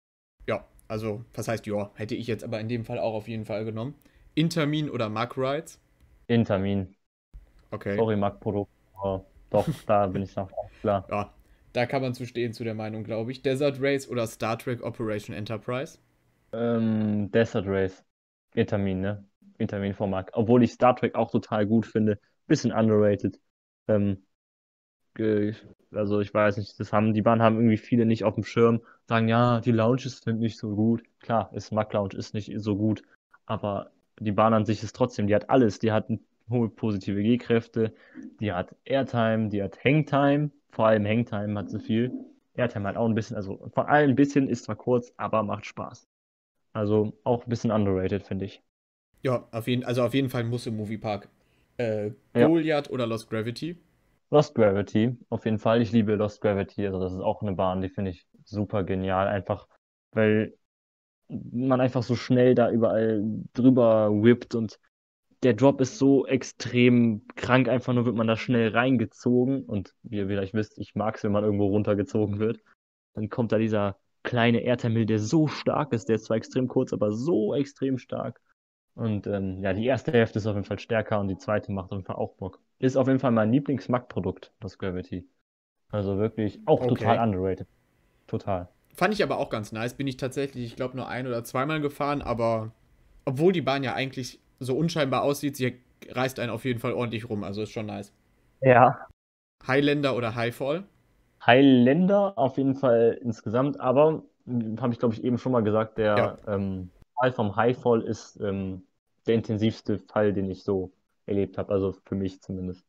Ja, also, was heißt ja, hätte ich jetzt aber in dem Fall auch auf jeden Fall genommen. Intermin oder Mark Rides? Intermin. Okay. Sorry, Mark Produkt. Doch, da bin ich noch klar. Ja, da kann man zu stehen zu der Meinung, glaube ich. Desert Race oder Star Trek Operation Enterprise? Ähm, Desert Race. Intermin, ne? Intermin von Mark. Obwohl ich Star Trek auch total gut finde. Bisschen underrated. Ähm, also ich weiß nicht, das haben, die Bahn haben irgendwie viele nicht auf dem Schirm, sagen, ja, die Lounges sind nicht so gut. Klar, ist Mack Lounge ist nicht so gut, aber die Bahn an sich ist trotzdem, die hat alles. Die hat hohe positive G-Kräfte, die hat Airtime, die hat Hangtime, vor allem Hangtime hat sie viel. Airtime hat auch ein bisschen, also von allem ein bisschen, ist zwar kurz, aber macht Spaß. Also auch ein bisschen underrated, finde ich. Ja, auf jeden, also auf jeden Fall muss im Moviepark. Äh, Goliath ja. oder Lost Gravity? Lost Gravity, auf jeden Fall. Ich liebe Lost Gravity. Also das ist auch eine Bahn, die finde ich super genial. Einfach, weil man einfach so schnell da überall drüber whippt und der Drop ist so extrem krank, einfach nur wird man da schnell reingezogen. Und wie ihr vielleicht wisst, ich mag es, wenn man irgendwo runtergezogen wird. Dann kommt da dieser kleine Airtime der so stark ist. Der ist zwar extrem kurz, aber so extrem stark. Und ähm, ja, die erste Hälfte ist auf jeden Fall stärker und die zweite macht auf jeden Fall auch Bock. Ist auf jeden Fall mein Lieblings-Mac-Produkt, das Gravity. Also wirklich auch okay. total underrated. Total. Fand ich aber auch ganz nice. Bin ich tatsächlich, ich glaube, nur ein- oder zweimal gefahren, aber obwohl die Bahn ja eigentlich so unscheinbar aussieht, sie reißt einen auf jeden Fall ordentlich rum. Also ist schon nice. Ja. Highlander oder Highfall? Highlander auf jeden Fall insgesamt, aber hm, habe ich glaube ich eben schon mal gesagt, der ja. ähm, Fall vom Highfall ist ähm, der intensivste Fall, den ich so erlebt habe, also für mich zumindest.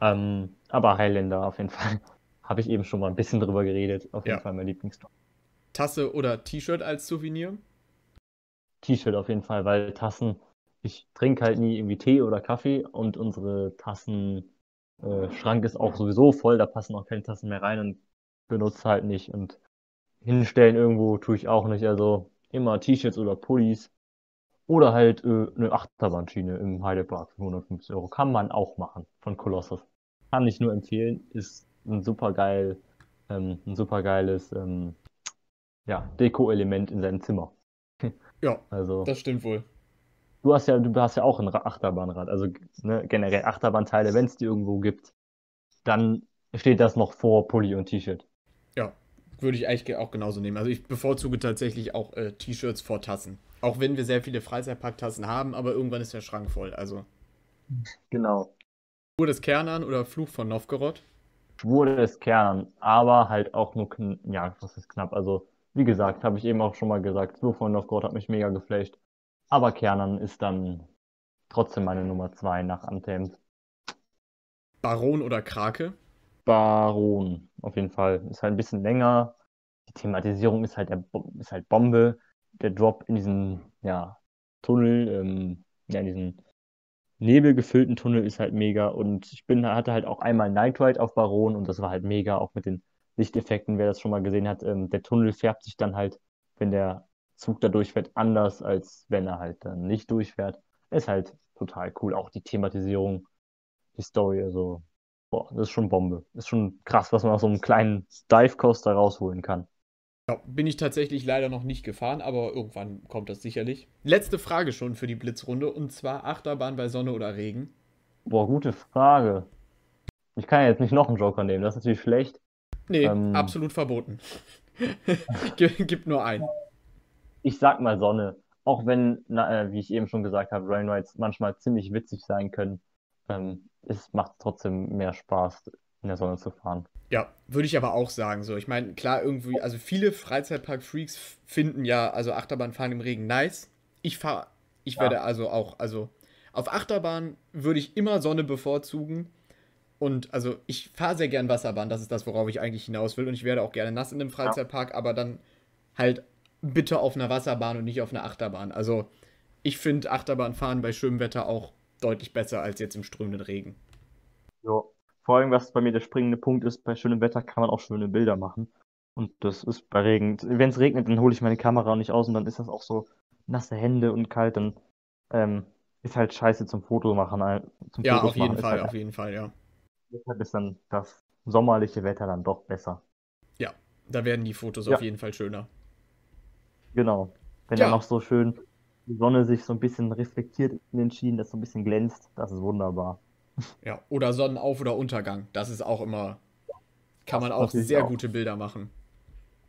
Ähm, aber Highlander auf jeden Fall. habe ich eben schon mal ein bisschen drüber geredet. Auf jeden ja. Fall mein Lieblingsstoff. Tasse oder T-Shirt als Souvenir? T-Shirt auf jeden Fall, weil Tassen, ich trinke halt nie irgendwie Tee oder Kaffee und unsere Tassenschrank äh, ist auch sowieso voll, da passen auch keine Tassen mehr rein und benutze halt nicht und hinstellen irgendwo tue ich auch nicht. Also immer T-Shirts oder Pullis oder halt äh, eine Achterbahnschiene im Heidepark für 150 Euro. Kann man auch machen von Colossus. Kann ich nur empfehlen. Ist ein super geil, ähm, ein super geiles ähm, ja, Deko-Element in seinem Zimmer. ja, also, das stimmt wohl. Du hast ja, du hast ja auch ein Achterbahnrad, also ne, generell Achterbahnteile, wenn es die irgendwo gibt, dann steht das noch vor Pulli und T-Shirt. Ja, würde ich eigentlich auch genauso nehmen. Also ich bevorzuge tatsächlich auch äh, T-Shirts vor Tassen. Auch wenn wir sehr viele Freizeitparktassen haben, aber irgendwann ist der Schrank voll. Also. Genau. Schwur des Kernern oder Fluch von Novgorod? Schwur des Kernern, aber halt auch nur, ja, was ist knapp. Also, wie gesagt, habe ich eben auch schon mal gesagt, Fluch von Novgorod hat mich mega geflasht. Aber Kernern ist dann trotzdem meine Nummer 2 nach Untamed. Baron oder Krake? Baron, auf jeden Fall. Ist halt ein bisschen länger. Die Thematisierung ist halt, der, ist halt Bombe. Der Drop in diesen ja, Tunnel, ähm, ja, in diesen nebelgefüllten Tunnel ist halt mega. Und ich bin, hatte halt auch einmal Night Ride auf Baron und das war halt mega, auch mit den Lichteffekten, wer das schon mal gesehen hat. Ähm, der Tunnel färbt sich dann halt, wenn der Zug da durchfährt, anders, als wenn er halt dann nicht durchfährt. Ist halt total cool. Auch die Thematisierung, die Story, also boah, das ist schon Bombe. Ist schon krass, was man aus so einem kleinen Dive-Coaster rausholen kann. Ja, bin ich tatsächlich leider noch nicht gefahren, aber irgendwann kommt das sicherlich. Letzte Frage schon für die Blitzrunde und zwar Achterbahn bei Sonne oder Regen. Boah, gute Frage. Ich kann ja jetzt nicht noch einen Joker nehmen, das ist natürlich schlecht. Nee, ähm, absolut verboten. Gibt nur einen. Ich sag mal Sonne. Auch wenn, na, äh, wie ich eben schon gesagt habe, Rainrides manchmal ziemlich witzig sein können ähm, es macht trotzdem mehr Spaß, in der Sonne zu fahren. Ja, würde ich aber auch sagen. So, ich meine, klar, irgendwie, also viele Freizeitpark-Freaks finden ja, also Achterbahnfahren im Regen nice. Ich fahre, ich ja. werde also auch, also auf Achterbahn würde ich immer Sonne bevorzugen. Und also ich fahre sehr gern Wasserbahn, das ist das, worauf ich eigentlich hinaus will. Und ich werde auch gerne nass in einem Freizeitpark, ja. aber dann halt bitte auf einer Wasserbahn und nicht auf einer Achterbahn. Also ich finde Achterbahnfahren bei schönem Wetter auch deutlich besser als jetzt im strömenden Regen. Ja, vor allem, was bei mir der springende Punkt ist, bei schönem Wetter kann man auch schöne Bilder machen. Und das ist bei Regen. Wenn es regnet, dann hole ich meine Kamera nicht aus und dann ist das auch so nasse Hände und kalt. Dann ähm, ist halt scheiße zum Foto machen. Zum ja, Fotos auf jeden machen. Fall, halt, auf jeden Fall, ja. Deshalb ist dann das sommerliche Wetter dann doch besser. Ja, da werden die Fotos ja. auf jeden Fall schöner. Genau. Wenn ja. dann noch so schön die Sonne sich so ein bisschen reflektiert in den Schienen, das so ein bisschen glänzt, das ist wunderbar. Ja, oder Sonnenauf- oder Untergang. Das ist auch immer, kann das man auch sehr auch. gute Bilder machen.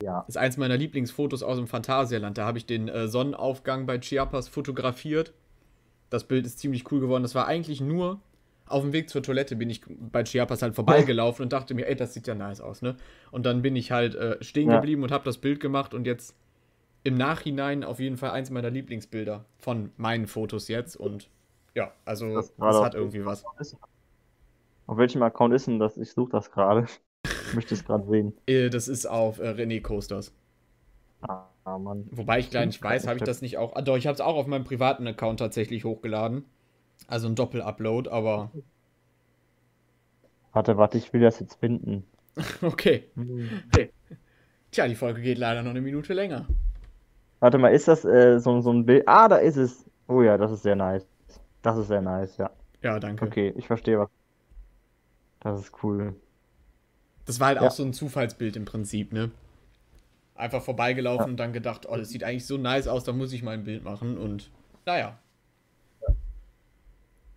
Ja. Das ist eins meiner Lieblingsfotos aus dem Phantasialand. Da habe ich den äh, Sonnenaufgang bei Chiapas fotografiert. Das Bild ist ziemlich cool geworden. Das war eigentlich nur auf dem Weg zur Toilette bin ich bei Chiapas halt vorbeigelaufen und dachte mir, ey, das sieht ja nice aus, ne? Und dann bin ich halt äh, stehen geblieben ja. und habe das Bild gemacht und jetzt im Nachhinein auf jeden Fall eins meiner Lieblingsbilder von meinen Fotos jetzt und ja, also das, das hat irgendwie was. Auf welchem Account ist denn das? Ich suche das gerade. Ich möchte es gerade sehen. Äh, das ist auf äh, René Coasters. Ah, Mann. Wobei ich gleich nicht weiß, habe ich das nicht auch. Ah, doch, ich habe es auch auf meinem privaten Account tatsächlich hochgeladen. Also ein Doppel-Upload, aber. Warte, warte, ich will das jetzt finden. okay. okay. Tja, die Folge geht leider noch eine Minute länger. Warte mal, ist das äh, so, so ein Bild? Ah, da ist es. Oh ja, das ist sehr nice. Das ist sehr nice, ja. Ja, danke. Okay, ich verstehe was. Das ist cool. Das war halt ja. auch so ein Zufallsbild im Prinzip, ne? Einfach vorbeigelaufen ja. und dann gedacht, oh, das sieht eigentlich so nice aus, da muss ich mal ein Bild machen und naja.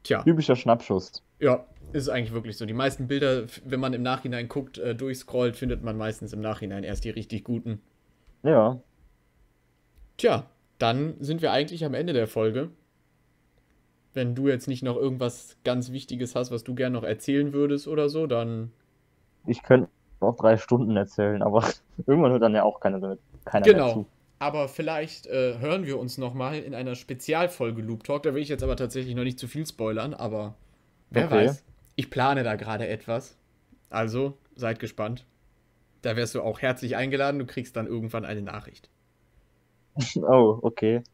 Tja. Typischer Schnappschuss. Ja, ist eigentlich wirklich so. Die meisten Bilder, wenn man im Nachhinein guckt, äh, durchscrollt, findet man meistens im Nachhinein erst die richtig guten. Ja. Tja, dann sind wir eigentlich am Ende der Folge. Wenn du jetzt nicht noch irgendwas ganz Wichtiges hast, was du gerne noch erzählen würdest oder so, dann. Ich könnte noch drei Stunden erzählen, aber irgendwann hört dann ja auch keiner, keiner genau. mehr zu. Aber vielleicht äh, hören wir uns nochmal in einer Spezialfolge Loop Talk. Da will ich jetzt aber tatsächlich noch nicht zu viel spoilern, aber wer okay. weiß. Ich plane da gerade etwas. Also seid gespannt. Da wärst du auch herzlich eingeladen. Du kriegst dann irgendwann eine Nachricht. Oh, okay.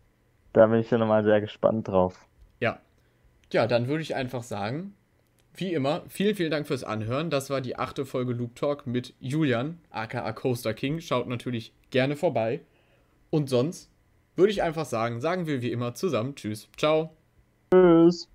Da bin ich ja nochmal sehr gespannt drauf. Ja. Dann würde ich einfach sagen, wie immer, vielen, vielen Dank fürs Anhören. Das war die achte Folge Loop Talk mit Julian, aka Coaster King. Schaut natürlich gerne vorbei. Und sonst würde ich einfach sagen, sagen wir wie immer zusammen Tschüss. Ciao. Tschüss.